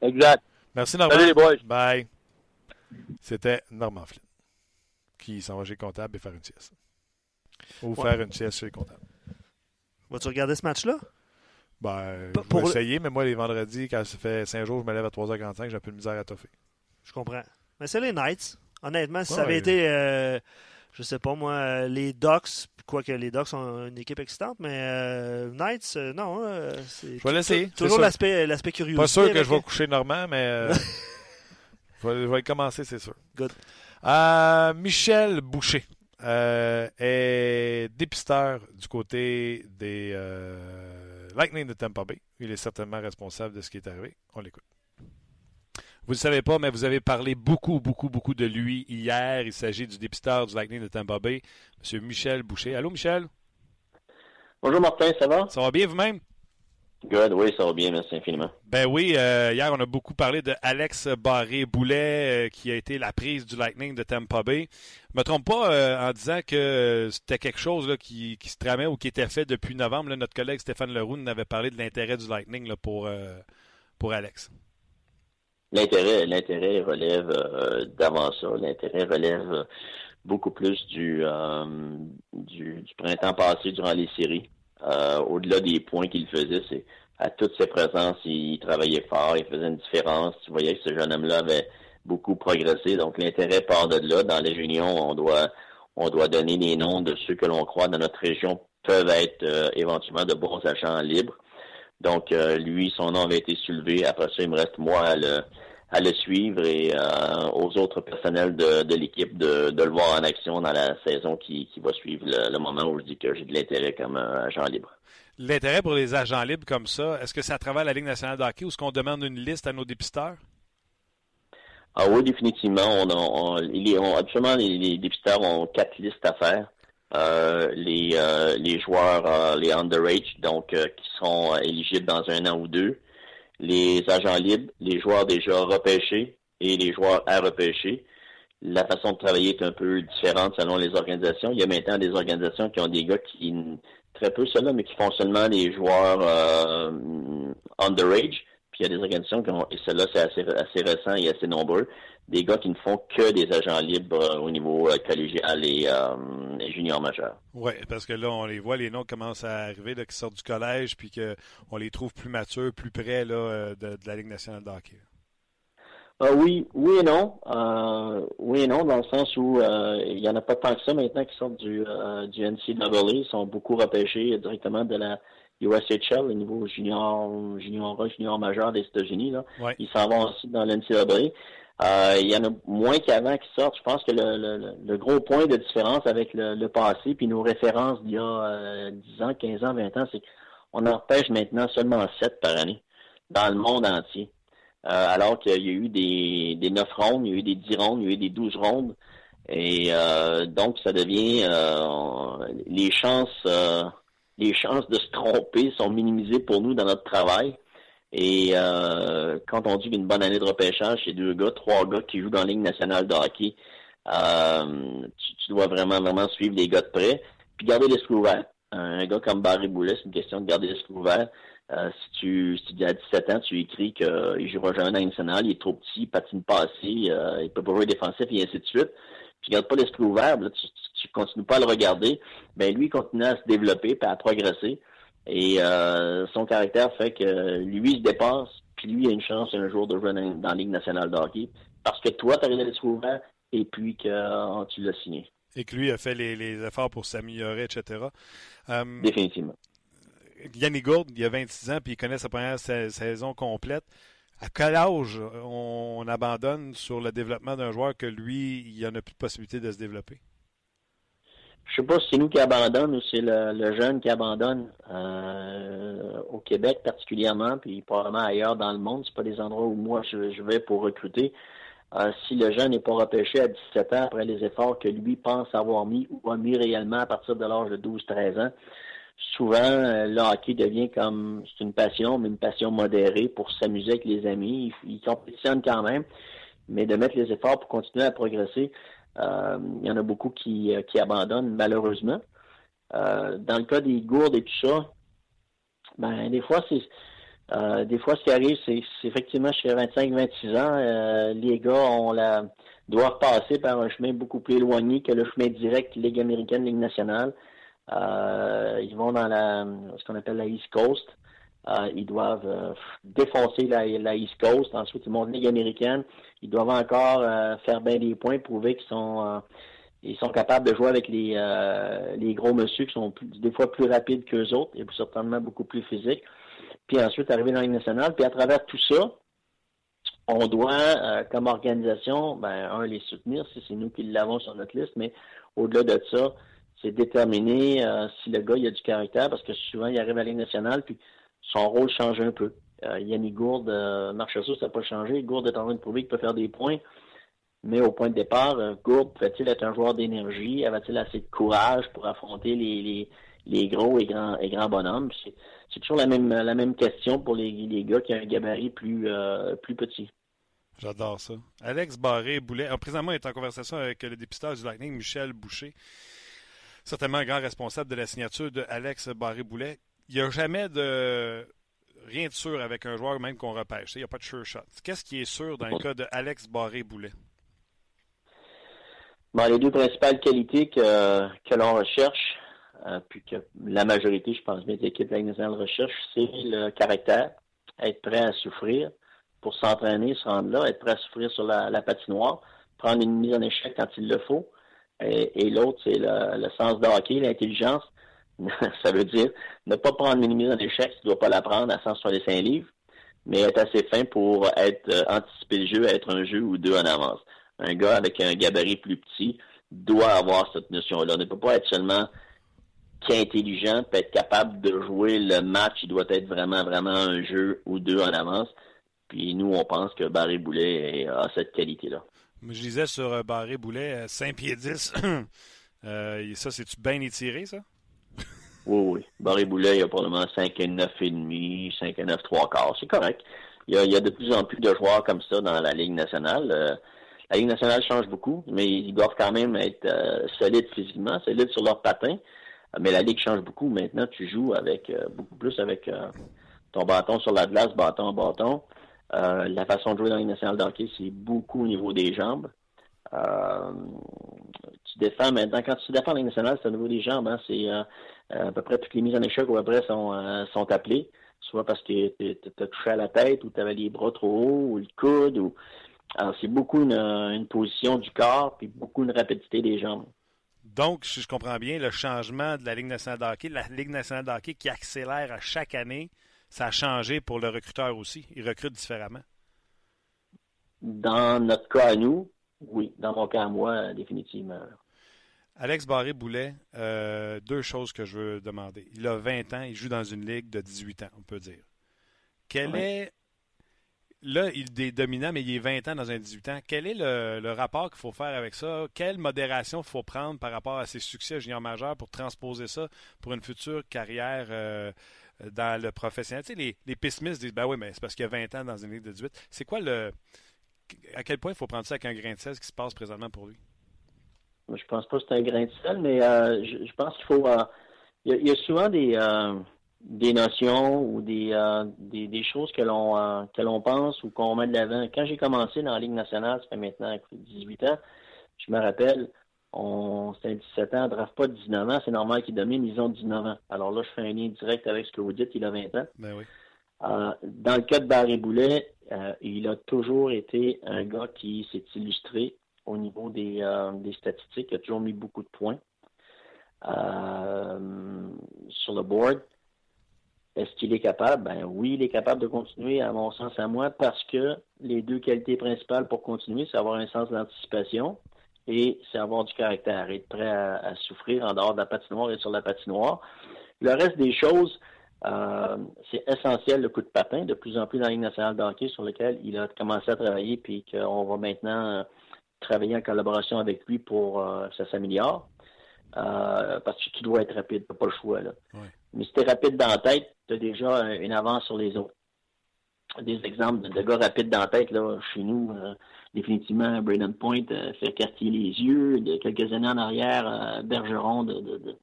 Exact. Merci, Normand. Salut les boys. Bye. C'était Normand Flynn qui s'en va chez le comptable et faire une sieste. Ou faire une sieste chez le comptable. Vas-tu regarder ce match-là? Ben, je vais essayer, mais moi, les vendredis, quand ça fait 5 jours, je me lève à 3h45, j'ai un peu de misère à toffer. Je comprends. Mais c'est les Knights. Honnêtement, si ça avait été, euh, je sais pas moi, les Ducks, quoique les Ducks sont une équipe excitante, mais euh, Knights, euh, non. c'est je vais l'essayer. Toujours l'aspect, l'aspect curieux. Pas sûr que je vais coucher Normand, mais je, vais, je, vais, commencer, c'est sûr. Good. Michel Boucher est dépisteur du côté des Lightning de Tampa Bay. Il est certainement responsable de ce qui est arrivé. On l'écoute. Vous ne le savez pas, mais vous avez parlé beaucoup, beaucoup, beaucoup de lui hier. Il s'agit du dépisteur du Lightning de Tampa Bay, M. Michel Boucher. Allô, Michel? Bonjour, Martin, ça va? Ça va bien vous-même? Good, oui, ça va bien, merci infiniment. Ben oui, euh, hier, on a beaucoup parlé de Alex Barré-Boulet, euh, qui a été la prise du Lightning de Tampa Bay. Je me trompe pas euh, en disant que c'était quelque chose là, qui, se tramait ou qui était fait depuis novembre. notre collègue Stéphane Leroux nous avait parlé de l'intérêt du Lightning là, pour, pour Alex. L'intérêt, l'intérêt relève d'avant ça. L'intérêt relève beaucoup plus du, du, printemps passé durant les séries. Au-delà des points qu'il faisait, c'est à toutes ses présences, il travaillait fort, il faisait une différence. Tu voyais que ce jeune homme-là avait beaucoup progressé. Donc l'intérêt part de là. Dans les réunions, on doit on doit donner les noms de ceux que l'on croit dans notre région peuvent être éventuellement de bons agents libres. Donc, lui, son nom avait été soulevé. Après ça, il me reste moi à le, à le suivre et euh, aux autres personnels de, l'équipe de, le voir en action dans la saison qui, va suivre le, moment où je dis que j'ai de l'intérêt comme euh, agent libre. L'intérêt pour les agents libres comme ça, est-ce que c'est à travers la Ligue nationale de hockey ou est-ce qu'on demande une liste à nos dépisteurs? Ah oui, définitivement. On, absolument, les, dépisteurs ont quatre listes à faire. Euh, les, les joueurs, les underage, donc qui sont éligibles dans un an ou deux les agents libres, les joueurs déjà repêchés et les joueurs à repêcher. La façon de travailler est un peu différente selon les organisations. Il y a maintenant des organisations qui ont des gars qui, très peu cela, mais qui font seulement les joueurs euh, underage. Puis il y a des organisations qui ont, et cela c'est assez, assez récent et assez nombreux, des gars qui ne font que des agents libres euh, au niveau euh, collégial et, euh, et junior majeur. Oui, parce que là, on les voit, les noms commencent à arriver, là, qui sortent du collège, puis qu'on les trouve plus matures, plus près là, de, de la Ligue nationale de hockey. Euh, oui, oui et non. Oui et non, dans le sens où il n'y en a pas tant que ça maintenant qui sortent du, du NCAA. Ils sont beaucoup repêchés directement de la USHL, au niveau junior, junior, junior majeur des États-Unis. Là. Ils s'en vont aussi dans l'NCAA. Euh, il y en a moins qu'avant qui sortent. Je pense que le, le, le, gros point de différence avec le, le passé puis nos références d'il y a 10 ans, 15 ans, 20 ans, c'est qu'on en repêche maintenant seulement 7 par année dans le monde entier. Euh, alors qu'il y a eu des, des 9 rondes, il y a eu des 10 rondes, il y a eu des 12 rondes. Et euh, donc, ça devient euh, les chances les chances de se tromper sont minimisées pour nous dans notre travail. Et euh, quand on dit qu'une bonne année de repêchage, c'est deux gars, trois gars qui jouent dans la Ligue nationale de hockey, euh, tu, dois vraiment, vraiment suivre les gars de près. Puis garder l'esprit ouvert. Un gars comme Barry Boulet, c'est une question de garder l'esprit ouvert. Euh, si tu si tu à 17 ans, tu écris qu'il jouera jamais dans la nationale, il est trop petit, il patine pas assez, euh, il peut pas jouer défensif et ainsi de suite. Tu gardes pas l'esprit ouvert, là, tu, tu, continues pas à le regarder, ben lui il continue à se développer et à progresser. Et euh, son caractère fait que lui il se dépasse, puis lui il a une chance un jour de jouer dans, la Ligue nationale de hockey. Parce que toi, tu as l'esprit ouvert et puis que tu l'as signé. Et que lui a fait les, les efforts pour s'améliorer, etc. Définitivement. Yannick Gourde, il a 26 ans, puis il connaît sa première saison complète. À quel âge on, abandonne sur le développement d'un joueur que lui, il n'y en a plus de possibilité de se développer? Je sais pas si c'est nous qui abandonne ou c'est le, jeune qui abandonne. Euh, au Québec particulièrement, puis probablement ailleurs dans le monde, c'est pas des endroits où moi je, vais pour recruter. Euh, si le jeune n'est pas repêché à 17 ans après les efforts que lui pense avoir mis ou a mis réellement à partir de l'âge de 12-13 ans, souvent, euh, le hockey devient comme, c'est une passion, mais une passion modérée pour s'amuser avec les amis. Ils, compétitionnent quand même, mais de mettre les efforts pour continuer à progresser, il y en a beaucoup qui, euh, abandonnent, malheureusement. dans le cas des gourdes et tout ça, ben, des fois, c'est, des fois, ce qui arrive, c'est, effectivement, chez 25-26 ans, les gars doivent passer par un chemin beaucoup plus éloigné que le chemin direct Ligue américaine, Ligue nationale. Euh, ils vont dans ce qu'on appelle la East Coast. Euh, ils doivent euh, défoncer la, la, East Coast. Ensuite, ils montent Ligue américaine. Ils doivent encore faire bien des points, prouver qu'ils sont ils sont capables de jouer avec les, les gros monsieur qui sont des fois plus rapides qu'eux autres et certainement beaucoup plus physiques. Puis ensuite, arriver dans la Ligue nationale. Puis à travers tout ça, on doit, comme organisation, ben, un, les soutenir, si c'est nous qui l'avons sur notre liste, mais au-delà de ça, c'est déterminer euh, si le gars il a du caractère, parce que souvent il arrive à la nationale, puis son rôle change un peu. Euh, Yannick Gourde, euh, Marchessault, ça n'a pas changé. Gourde est en train de prouver qu'il peut faire des points. Mais au point de départ, euh, Gourde peut-il être un joueur d'énergie? Avait-il assez de courage pour affronter les, les, les gros et grands, et grands bonhommes? C'est toujours la même, la même question pour les, les gars qui ont un gabarit plus, plus petit. J'adore ça. Alex Barré-Boulet, présentement, est en conversation avec le dépistage du Lightning, Michel Boucher certainement un grand responsable de la signature de Alex Barré-Boulet. Il n'y a jamais de rien de sûr avec un joueur même qu'on repêche. Il n'y a pas de sure shot. Qu'est-ce qui est sûr dans le cas de Alex Barré-Boulet? Bon, les deux principales qualités que, que l'on recherche, euh, puis que la majorité, je pense bien, des équipes nationale recherche, c'est le caractère, être prêt à souffrir pour s'entraîner, se rendre là, être prêt à souffrir sur la, la patinoire, prendre une mise en échec quand il le faut, et, l'autre, c'est le, sens de hockey, l'intelligence. ça veut dire ne pas prendre une mise en tu ne dois pas la prendre à 165 livres, mais être assez fin pour être euh, anticiper le jeu, être un jeu ou deux en avance. Un gars avec un gabarit plus petit doit avoir cette notion-là. Ne peut pas être seulement intelligent, peut être capable de jouer le match. Il doit être vraiment, vraiment un jeu ou deux en avance. Puis nous, on pense que Barry Boulet a cette qualité-là. Je disais sur euh, Barré Boulet, 5 euh, pieds 10. euh, ça, c'est-tu bien étiré, ça? Oui, oui. Barry Boulet, il y a probablement 5 et 9 et demi, 5 et 9, 3 quarts. C'est correct. Il y, a, il y, a, de plus en plus de joueurs comme ça dans la Ligue nationale. Euh, la Ligue nationale change beaucoup, mais ils doivent quand même être euh, solides physiquement, solides sur leur patin. Mais la Ligue change beaucoup. Maintenant, tu joues avec euh, beaucoup plus avec ton bâton sur la glace, bâton bâton. la façon de jouer dans la Ligue nationale d'hockey, c'est beaucoup au niveau des jambes. Tu défends maintenant, quand tu défends la Ligue nationale, c'est au niveau des jambes. Hein, c'est à peu près toutes les mises en échec ou après sont, sont appelées soit parce que tu as touché à la tête ou tu avais les bras trop hauts ou le coude. Ou... Alors, c'est beaucoup une, position du corps puis beaucoup une rapidité des jambes. Donc, si je comprends bien, le changement de la Ligue nationale de hockey, la Ligue nationale de hockey qui accélère à chaque année, ça a changé pour le recruteur aussi. Il recrute différemment. Dans notre cas à nous, oui. Dans mon cas à moi, définitivement. Alex Barré-Boulet, euh, deux choses que je veux demander. Il a 20 ans, il joue dans une ligue de 18 ans, on peut dire. Quel est. Là, il est dominant, mais il est 20 ans dans un 18 ans. Quel est le, rapport qu'il faut faire avec ça? Quelle modération il faut prendre par rapport à ses succès junior majeur pour transposer ça pour une future carrière euh, dans le professionnel? Tu sais, les, les pessimistes disent Ben oui, mais c'est parce qu'il y a 20 ans dans une ligue de 18. C'est quoi le. À quel point il faut prendre ça avec un grain de sel, ce qui se passe présentement pour lui? Je pense pas que c'est un grain de sel, mais euh, je, pense qu'il faut. Euh, il, y a, souvent des, euh, des notions ou des, des, des, choses que l'on que l'on pense ou qu'on met de l'avant. Quand j'ai commencé dans la Ligue nationale, ça fait maintenant 18 ans, je me rappelle, on c'était un 17 ans, on draft pas 19 ans, c'est normal qu'il domine, ils ont 19 ans. Alors là, je fais un lien direct avec ce que vous dites, il a 20 ans. Ben oui. Dans le cas de Barry Boulet, il a toujours été un gars qui s'est illustré au niveau des, euh, statistiques. Il a toujours mis beaucoup de points euh, sur le board. Est-ce qu'il est capable? Ben oui, il est capable de continuer, à mon sens, à moi, parce que les deux qualités principales pour continuer, c'est avoir un sens d'anticipation et c'est avoir du caractère, être prêt à, souffrir en dehors de la patinoire et sur la patinoire. Le reste des choses, euh, c'est essentiel le coup de patin, de plus en plus dans la Ligue nationale de sur lequel il a commencé à travailler, puis qu'on va maintenant travailler en collaboration avec lui pour euh, que ça s'améliore. Euh, parce que tu dois être rapide, tu pas le choix. Là. Mais si tu es rapide dans la tête, tu as déjà une avance sur les autres. Des exemples de gars rapides dans la tête, là, chez nous, euh, définitivement, Braden Point fait quartier les yeux. De quelques années en arrière, Bergeron de, de,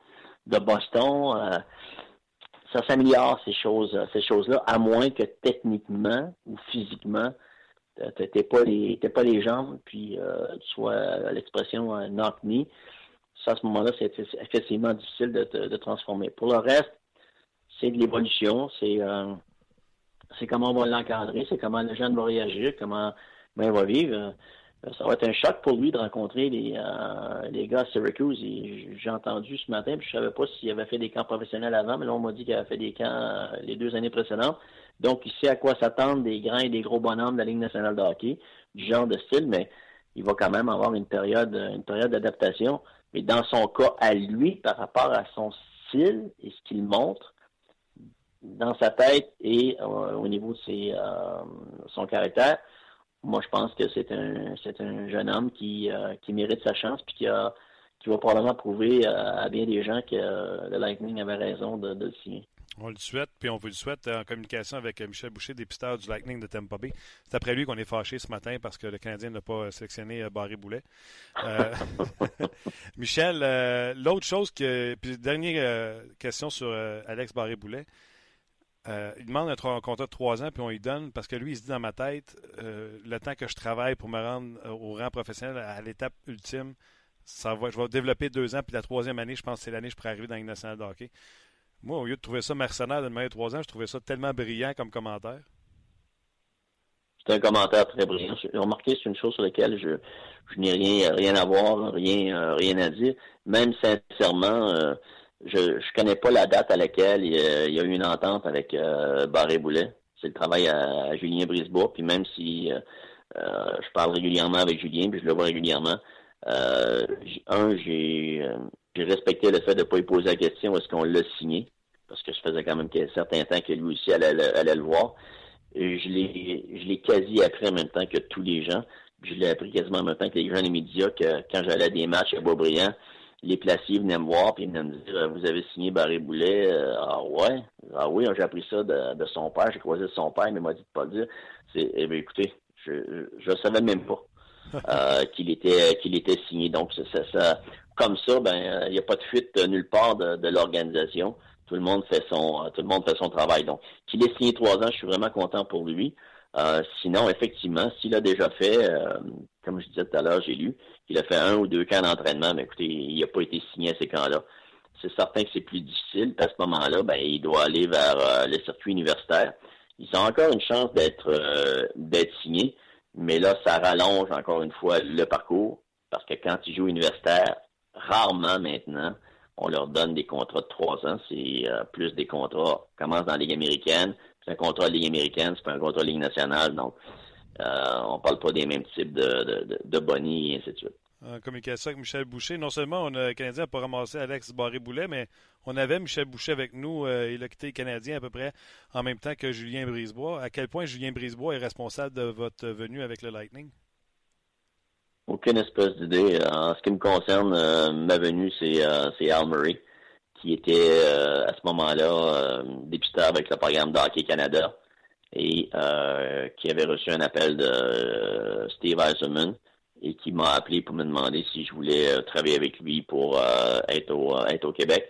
de Boston. Ça s'améliore, ces choses, ces choses-là, à moins que techniquement ou physiquement, t'es pas pas les jambes, puis euh, tu sois à l'expression un knock. Ça, à ce moment-là, c'est effectivement difficile de te transformer. Pour le reste, c'est de l'évolution, c'est euh, c'est comment on va l'encadrer, c'est comment le jeune va réagir, comment ben, il va vivre. Euh, ça va être un choc pour lui de rencontrer les, les gars à Syracuse. J'ai entendu ce matin, puis je savais pas s'il avait fait des camps professionnels avant, mais là, on m'a dit qu'il avait fait des camps les deux années précédentes. Donc, il sait à quoi s'attendre des grands et des gros bonhommes de la Ligue nationale de hockey, du genre de style, mais il va quand même avoir une période, une période d'adaptation. Mais dans son cas à lui, par rapport à son style et ce qu'il montre, dans sa tête et euh, au niveau de ses, euh, son caractère, moi je pense que c'est un jeune homme qui, euh, qui mérite sa chance puis qui va probablement prouver à bien des gens que le Lightning avait raison de, le signer. On le souhaite, puis on vous le souhaite en communication avec euh, Michel Boucher, dépisteur du Lightning de Tampa Bay. C'est après lui qu'on est fâché ce matin parce que le Canadien n'a pas sélectionné euh, Barry Boulet. Euh, Michel, l'autre chose que. Puis dernière question sur Alex Barry Boulet. Il demande un, contrat de trois ans, puis on lui donne, parce que lui, il se dit dans ma tête, le temps que je travaille pour me rendre au rang professionnel à l'étape ultime, ça va, je vais développer deux ans, puis la troisième année, je pense que c'est l'année que je pourrais arriver dans une nationale de hockey. Moi, au lieu de trouver ça mercenaire de manière trois ans, je trouvais ça tellement brillant comme commentaire. C'est un commentaire très brillant. J'ai remarqué, c'est une chose sur laquelle je, n'ai rien, rien à voir, rien, euh, rien à dire. Même sincèrement, euh, je ne connais pas la date à laquelle il, y a eu une entente avec euh, Barré Boulet. C'est le travail à, Julien Brisebois. Puis même si je parle régulièrement avec Julien, puis je le vois régulièrement, un, j'ai respecté le fait de ne pas lui poser la question est-ce qu'on l'a signé, parce que je faisais quand même un certain temps que lui aussi allait, le voir. Et je l'ai, je l'ai quasi appris en même temps que tous les gens. Je l'ai appris quasiment en même temps que les gens des médias que quand j'allais à des matchs à Beaubriand, les placiers venaient me voir et venaient me dire Vous avez signé Barry Boulet Ah ouais Ah oui, j'ai appris ça de, son père, j'ai croisé son père, mais il m'a dit de pas le dire. C'est eh bien, écoutez, je ne savais même pas. qu'il était qu'il était signé. Donc ça, ça, comme ça, ben il n'y a pas de fuite nulle part de, de l'organisation. Tout le monde fait son tout le monde fait son travail. Donc qu'il ait signé trois ans, je suis vraiment content pour lui. Euh, sinon, effectivement, s'il a déjà fait, euh, comme je disais tout à l'heure, j'ai lu, qu'il a fait un ou deux camps d'entraînement, mais écoutez, il n'a pas été signé à ces camps-là. C'est certain que c'est plus difficile, à ce moment-là, ben, il doit aller vers euh, le circuit universitaire. Ils ont encore une chance d'être d'être signé, mais là, ça rallonge encore une fois le parcours, parce que quand ils jouent universitaire, rarement maintenant, on leur donne des contrats de trois ans. C'est plus des contrats, commencent dans la Ligue américaine, un contrat de Ligue américaine, c'est pas un contrat de Ligue nationale, donc euh, on parle pas des mêmes types de, de, de bonnies et ainsi de suite. En communication avec Michel Boucher, non seulement on a, le Canadien n'a pas ramassé Alex Barré-Boulet, mais on avait Michel Boucher avec nous. Euh, il a quitté le Canadien à peu près en même temps que Julien Brisebois. À quel point Julien Brisebois est responsable de votre venue avec le Lightning? Aucune espèce d'idée. En ce qui me concerne, euh, ma venue, c'est euh, Al Murray qui était euh, à ce moment-là euh, député avec le programme d'Hockey Canada et euh, qui avait reçu un appel de Steve Eisenman et qui m'a appelé pour me demander si je voulais travailler avec lui pour être, au, être au Québec.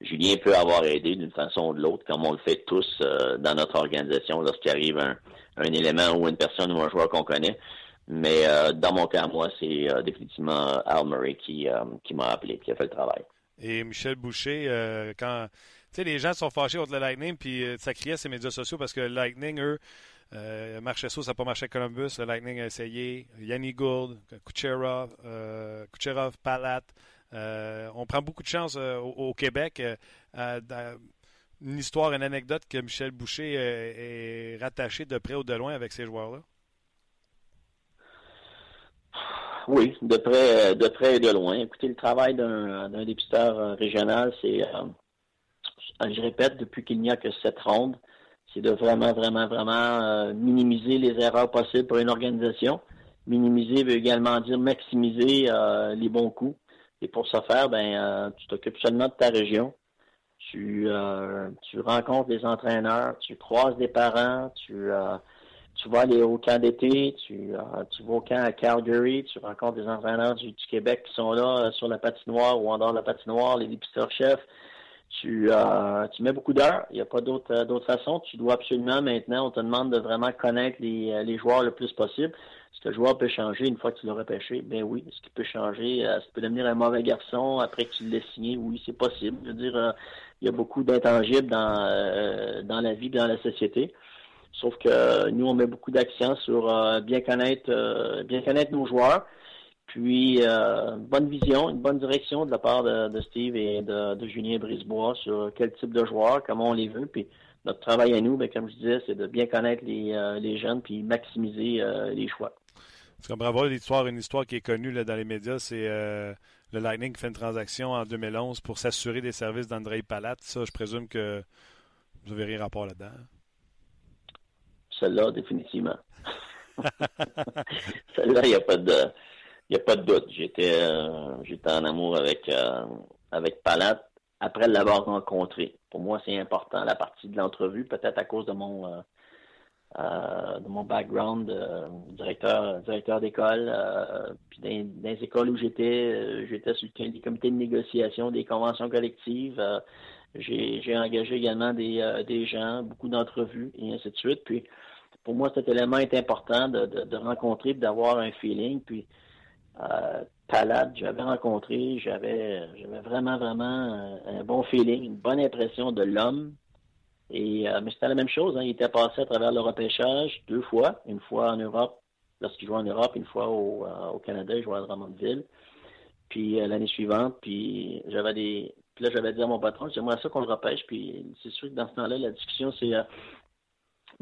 Julien peut avoir aidé d'une façon ou de l'autre, comme on le fait tous dans notre organisation lorsqu'il arrive un, un, élément ou une personne ou un joueur qu'on connaît. Mais dans mon cas, moi, c'est définitivement Al Murray qui, qui m'a appelé, qui a fait le travail et Michel Boucher, euh, quand les gens sont fâchés contre le Lightning, puis euh, ça criait sur les médias sociaux parce que le Lightning, eux, euh, marchait ça, n'a pas marché avec Columbus. Le Lightning a essayé. Yanni Gould, Kucherov, euh, Kucherov, Palat. on prend beaucoup de chance au, Québec. une histoire, une anecdote que Michel Boucher est rattaché de près ou de loin avec ces joueurs-là? Oui, de près, de près et de loin. Écoutez, le travail d'un dépisteur euh, régional, c'est, euh, je répète, depuis qu'il n'y a que cette ronde, c'est de vraiment, vraiment, vraiment euh, minimiser les erreurs possibles pour une organisation. Minimiser veut également dire maximiser les bons coups. Et pour ce faire, ben, tu t'occupes seulement de ta région. Tu, tu rencontres des entraîneurs, tu croises des parents, tu tu vas aller au camp d'été, tu, euh, tu vas au camp à Calgary, tu rencontres des entraîneurs du, Québec qui sont là euh, sur la patinoire ou en dehors de la patinoire, les dépisteurs-chefs. Tu, euh, tu mets beaucoup d'heures. Il n'y a pas d'autre d'autre façon. Tu dois absolument maintenant, on te demande de vraiment connaître les, les joueurs le plus possible. Est-ce que le joueur peut changer une fois que tu l'as repêché? Ben oui. Est-ce qu'il peut changer? Est-ce qu'il peut devenir un mauvais garçon après que tu signé? Oui, c'est possible. Je veux dire, il y a beaucoup d'intangibles dans, dans la vie dans la société. Sauf que nous, on met beaucoup d'accent sur euh, bien connaître euh, bien connaître nos joueurs. Puis euh, bonne vision, une bonne direction de la part de, Steve et de, Julien Brisebois sur quel type de joueurs, comment on les veut. Puis notre travail à nous, bien, comme je disais, c'est de bien connaître les, jeunes puis maximiser les choix. Parce bravo, l'histoire, une histoire qui est connue là, dans les médias, c'est le Lightning qui fait une transaction en 2011 pour s'assurer des services d'André Palat. Ça, je présume que vous n'avez rien rapport là-dedans. Celle-là, définitivement. Celle-là, il n'y a pas de a pas de doute. J'étais euh, j'étais en amour avec euh, avec Palat après l'avoir rencontré. Pour moi, c'est important la partie de l'entrevue, peut-être à cause de mon euh, de mon background directeur directeur d'école puis dans, les écoles où j'étais j'étais sur le comité de négociation des conventions collectives j'ai engagé également des, des gens beaucoup d'entrevues et ainsi de suite puis pour moi, cet élément est important de, de, rencontrer, d'avoir un feeling. Puis, euh, Palade, j'avais rencontré, j'avais, j'avais vraiment, vraiment un, bon feeling, une bonne impression de l'homme. Et euh, mais c'était la même chose. Hein. Il était passé à travers le repêchage deux fois, une fois en Europe, lorsqu'il jouait en Europe, une fois au, euh, au Canada, il jouait à Drummondville. Puis euh, l'année suivante, puis j'avais des. Puis là, j'avais dit à mon patron, j'aimerais ça qu'on le repêche. Puis c'est sûr que dans ce temps-là, la discussion, c'est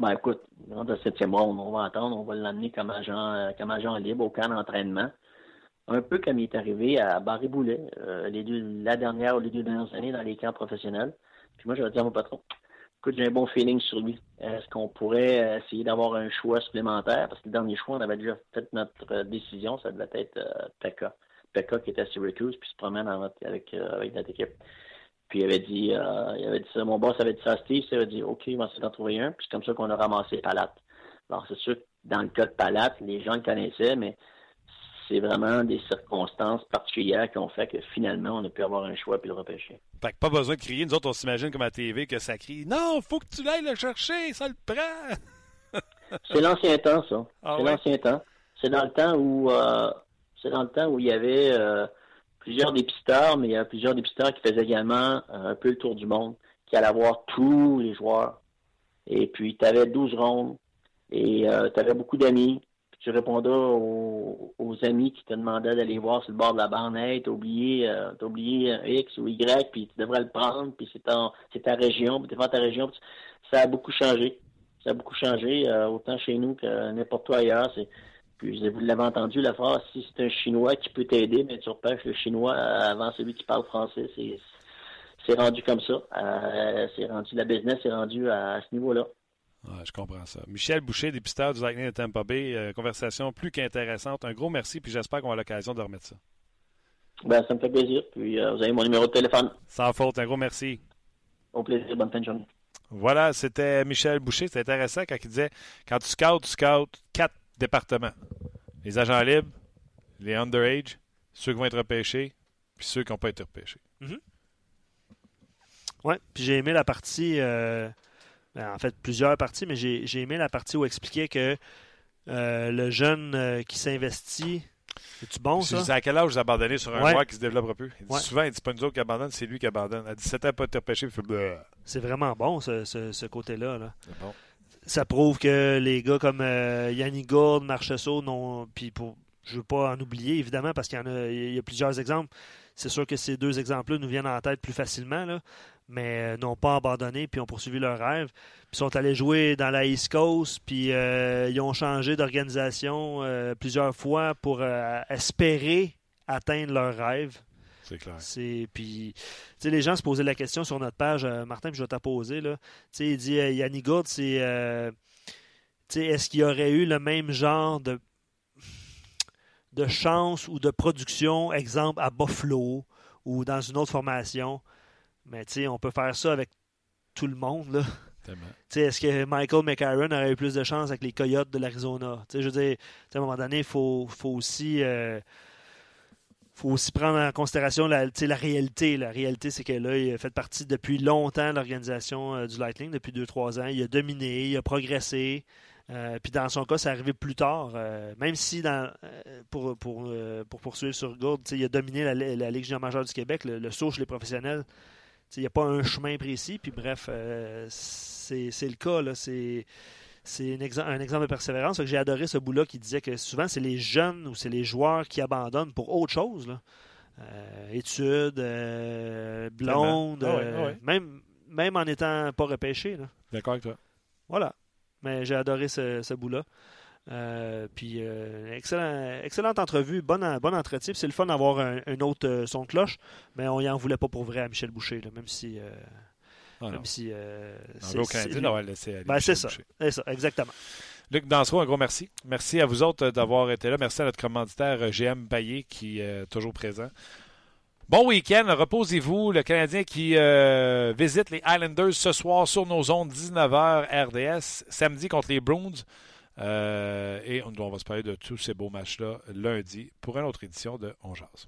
ben écoute, dans le septième ronde, on va attendre, on va l'amener comme agent, euh, comme agent libre au camp d'entraînement. Un peu comme il est arrivé à Barry Boulet, euh, la dernière ou les deux dernières années dans les camps professionnels. Puis moi, j'avais dit à mon patron, écoute, j'ai un bon feeling sur lui. Est-ce qu'on pourrait essayer d'avoir un choix supplémentaire? Parce que le dernier choix, on avait déjà fait notre décision, ça devait être euh, Pekka qui était à Syracuse, puis se promène avec notre équipe. Puis il avait dit, il avait dit ça, mon boss avait dit ça à Steve, il avait dit, OK, on va essayer d'en trouver un, puis c'est comme ça qu'on a ramassé Palat. Alors c'est sûr que dans le cas de Palat, les gens le connaissaient, mais c'est vraiment des circonstances particulières qui ont fait que finalement, on a pu avoir un choix puis le repêcher. Fait que pas besoin de crier. Nous autres, on s'imagine comme à TV que ça crie Non, faut que tu l'ailles le chercher, ça le prend. c'est l'ancien temps, ça. Ah c'est l'ancien temps. C'est dans le temps où euh, c'est dans le temps où il y avait euh, plusieurs dépisteurs, mais il y a plusieurs dépisteurs qui faisaient également euh, un peu le tour du monde, qui allaient voir tous les joueurs. Et puis, tu avais 12 rondes et tu avais beaucoup d'amis tu répondais aux, amis qui te demandaient d'aller voir sur le bord de la bande, t'as oublié, euh, oublié X ou Y, puis tu devrais le prendre, puis c'est ta région, puis t'es dans ta région. Ça a beaucoup changé. Ça a beaucoup changé, euh, autant chez nous que n'importe où ailleurs. Puis vous l'avez entendu, la phrase, si c'est un Chinois qui peut t'aider, mais tu repêches le Chinois avant celui qui parle français. C'est rendu comme ça. Euh, c'est rendu, la business est rendu à ce niveau-là je comprends ça. Michel Boucher, dépisteur du Lightning de Tampa Bay, euh, conversation plus qu'intéressante. Un gros merci, puis j'espère qu'on a l'occasion de remettre ça. Ben, ça me fait plaisir. Puis euh, vous avez mon numéro de téléphone. Sans faute, un gros merci. Au plaisir, bonne fin de journée. Voilà, c'était Michel Boucher. C'était intéressant quand il disait quand tu scoutes, tu scoutes quatre départements les agents libres, les underage, ceux qui vont être repêchés, puis ceux qui n'ont pas été repêchés. Mm-hmm. Oui, puis j'ai aimé la partie. Euh, ben, en fait plusieurs parties, mais j'ai aimé la partie où il expliquait que euh, le jeune euh, qui s'investit. C'est-tu bon, ça? C'est à quel âge vous abandonnez sur un joueur qui se développe un peu? Souvent, il dit pas nous autres qui abandonnent, c'est lui qui abandonne. À 17 ans, pas été repêché, il fait C'est vraiment bon, ce, ce, côté-là. Là. Ça prouve que les gars comme euh, Yannick Gourde, Marchessault, non. Puis pour, je veux pas en oublier, évidemment, parce qu'il y en a, y a plusieurs exemples. C'est sûr que ces deux exemples-là nous viennent en tête plus facilement. Mais euh, n'ont pas abandonné puis ont poursuivi leur rêve. Puis sont allés jouer dans la East Coast, puis euh, ils ont changé d'organisation euh, plusieurs fois pour espérer atteindre leur rêve. C'est clair. puis, les gens se posaient la question sur notre page, Martin, je vais t'en poser là. il dit Yannick Gourde, c'est est-ce qu'il y aurait eu le même genre de de chance ou de production, exemple à Buffalo ou dans une autre formation, mais tu sais, on peut faire ça avec tout le monde. Là. Est-ce que Michael McCarron aurait eu plus de chance avec les Coyotes de l'Arizona? Je veux dire, à un moment donné, il faut, faut, aussi. Euh, faut aussi prendre en considération la, réalité. La réalité, c'est que là, il a fait partie depuis longtemps de l'organisation euh, du Lightning, depuis 2-3 ans. Il a dominé, il a progressé. Euh, puis dans son cas, c'est arrivé plus tard. même si, dans, pour, pour, pour poursuivre sur Gould, il a dominé la, Ligue junior majeure du Québec, le, le saut chez les professionnels, il n'y a pas un chemin précis. Puis bref, euh, c'est le cas. C'est un, exemple de persévérance. J'ai adoré ce bout-là qui disait que souvent, c'est les jeunes ou c'est les joueurs qui abandonnent pour autre chose. Euh, études, euh, blonde, ah ah Même, même en n'étant pas repêché. D'accord avec toi. Voilà. Mais j'ai adoré ce, ce bout-là. Euh, puis, euh, excellent, excellente entrevue, bon, bon entretien. C'est le fun d'avoir un, autre euh, son de cloche, mais on y en voulait pas pour vrai à Michel Boucher, même si. Ah même si. c'est aucun d'avoir laissé ben, C'est ça, ça, exactement. Luc Danseau, un gros merci. Merci à vous autres d'avoir été là. Merci à notre commanditaire GM Baillé qui est toujours présent. Bon week-end, reposez-vous. Le Canadien qui visite les Islanders ce soir sur nos ondes 19h RDS, samedi contre les Bruins. Euh, et on, va se parler de tous ces beaux matchs-là lundi pour une autre édition de On Jazz.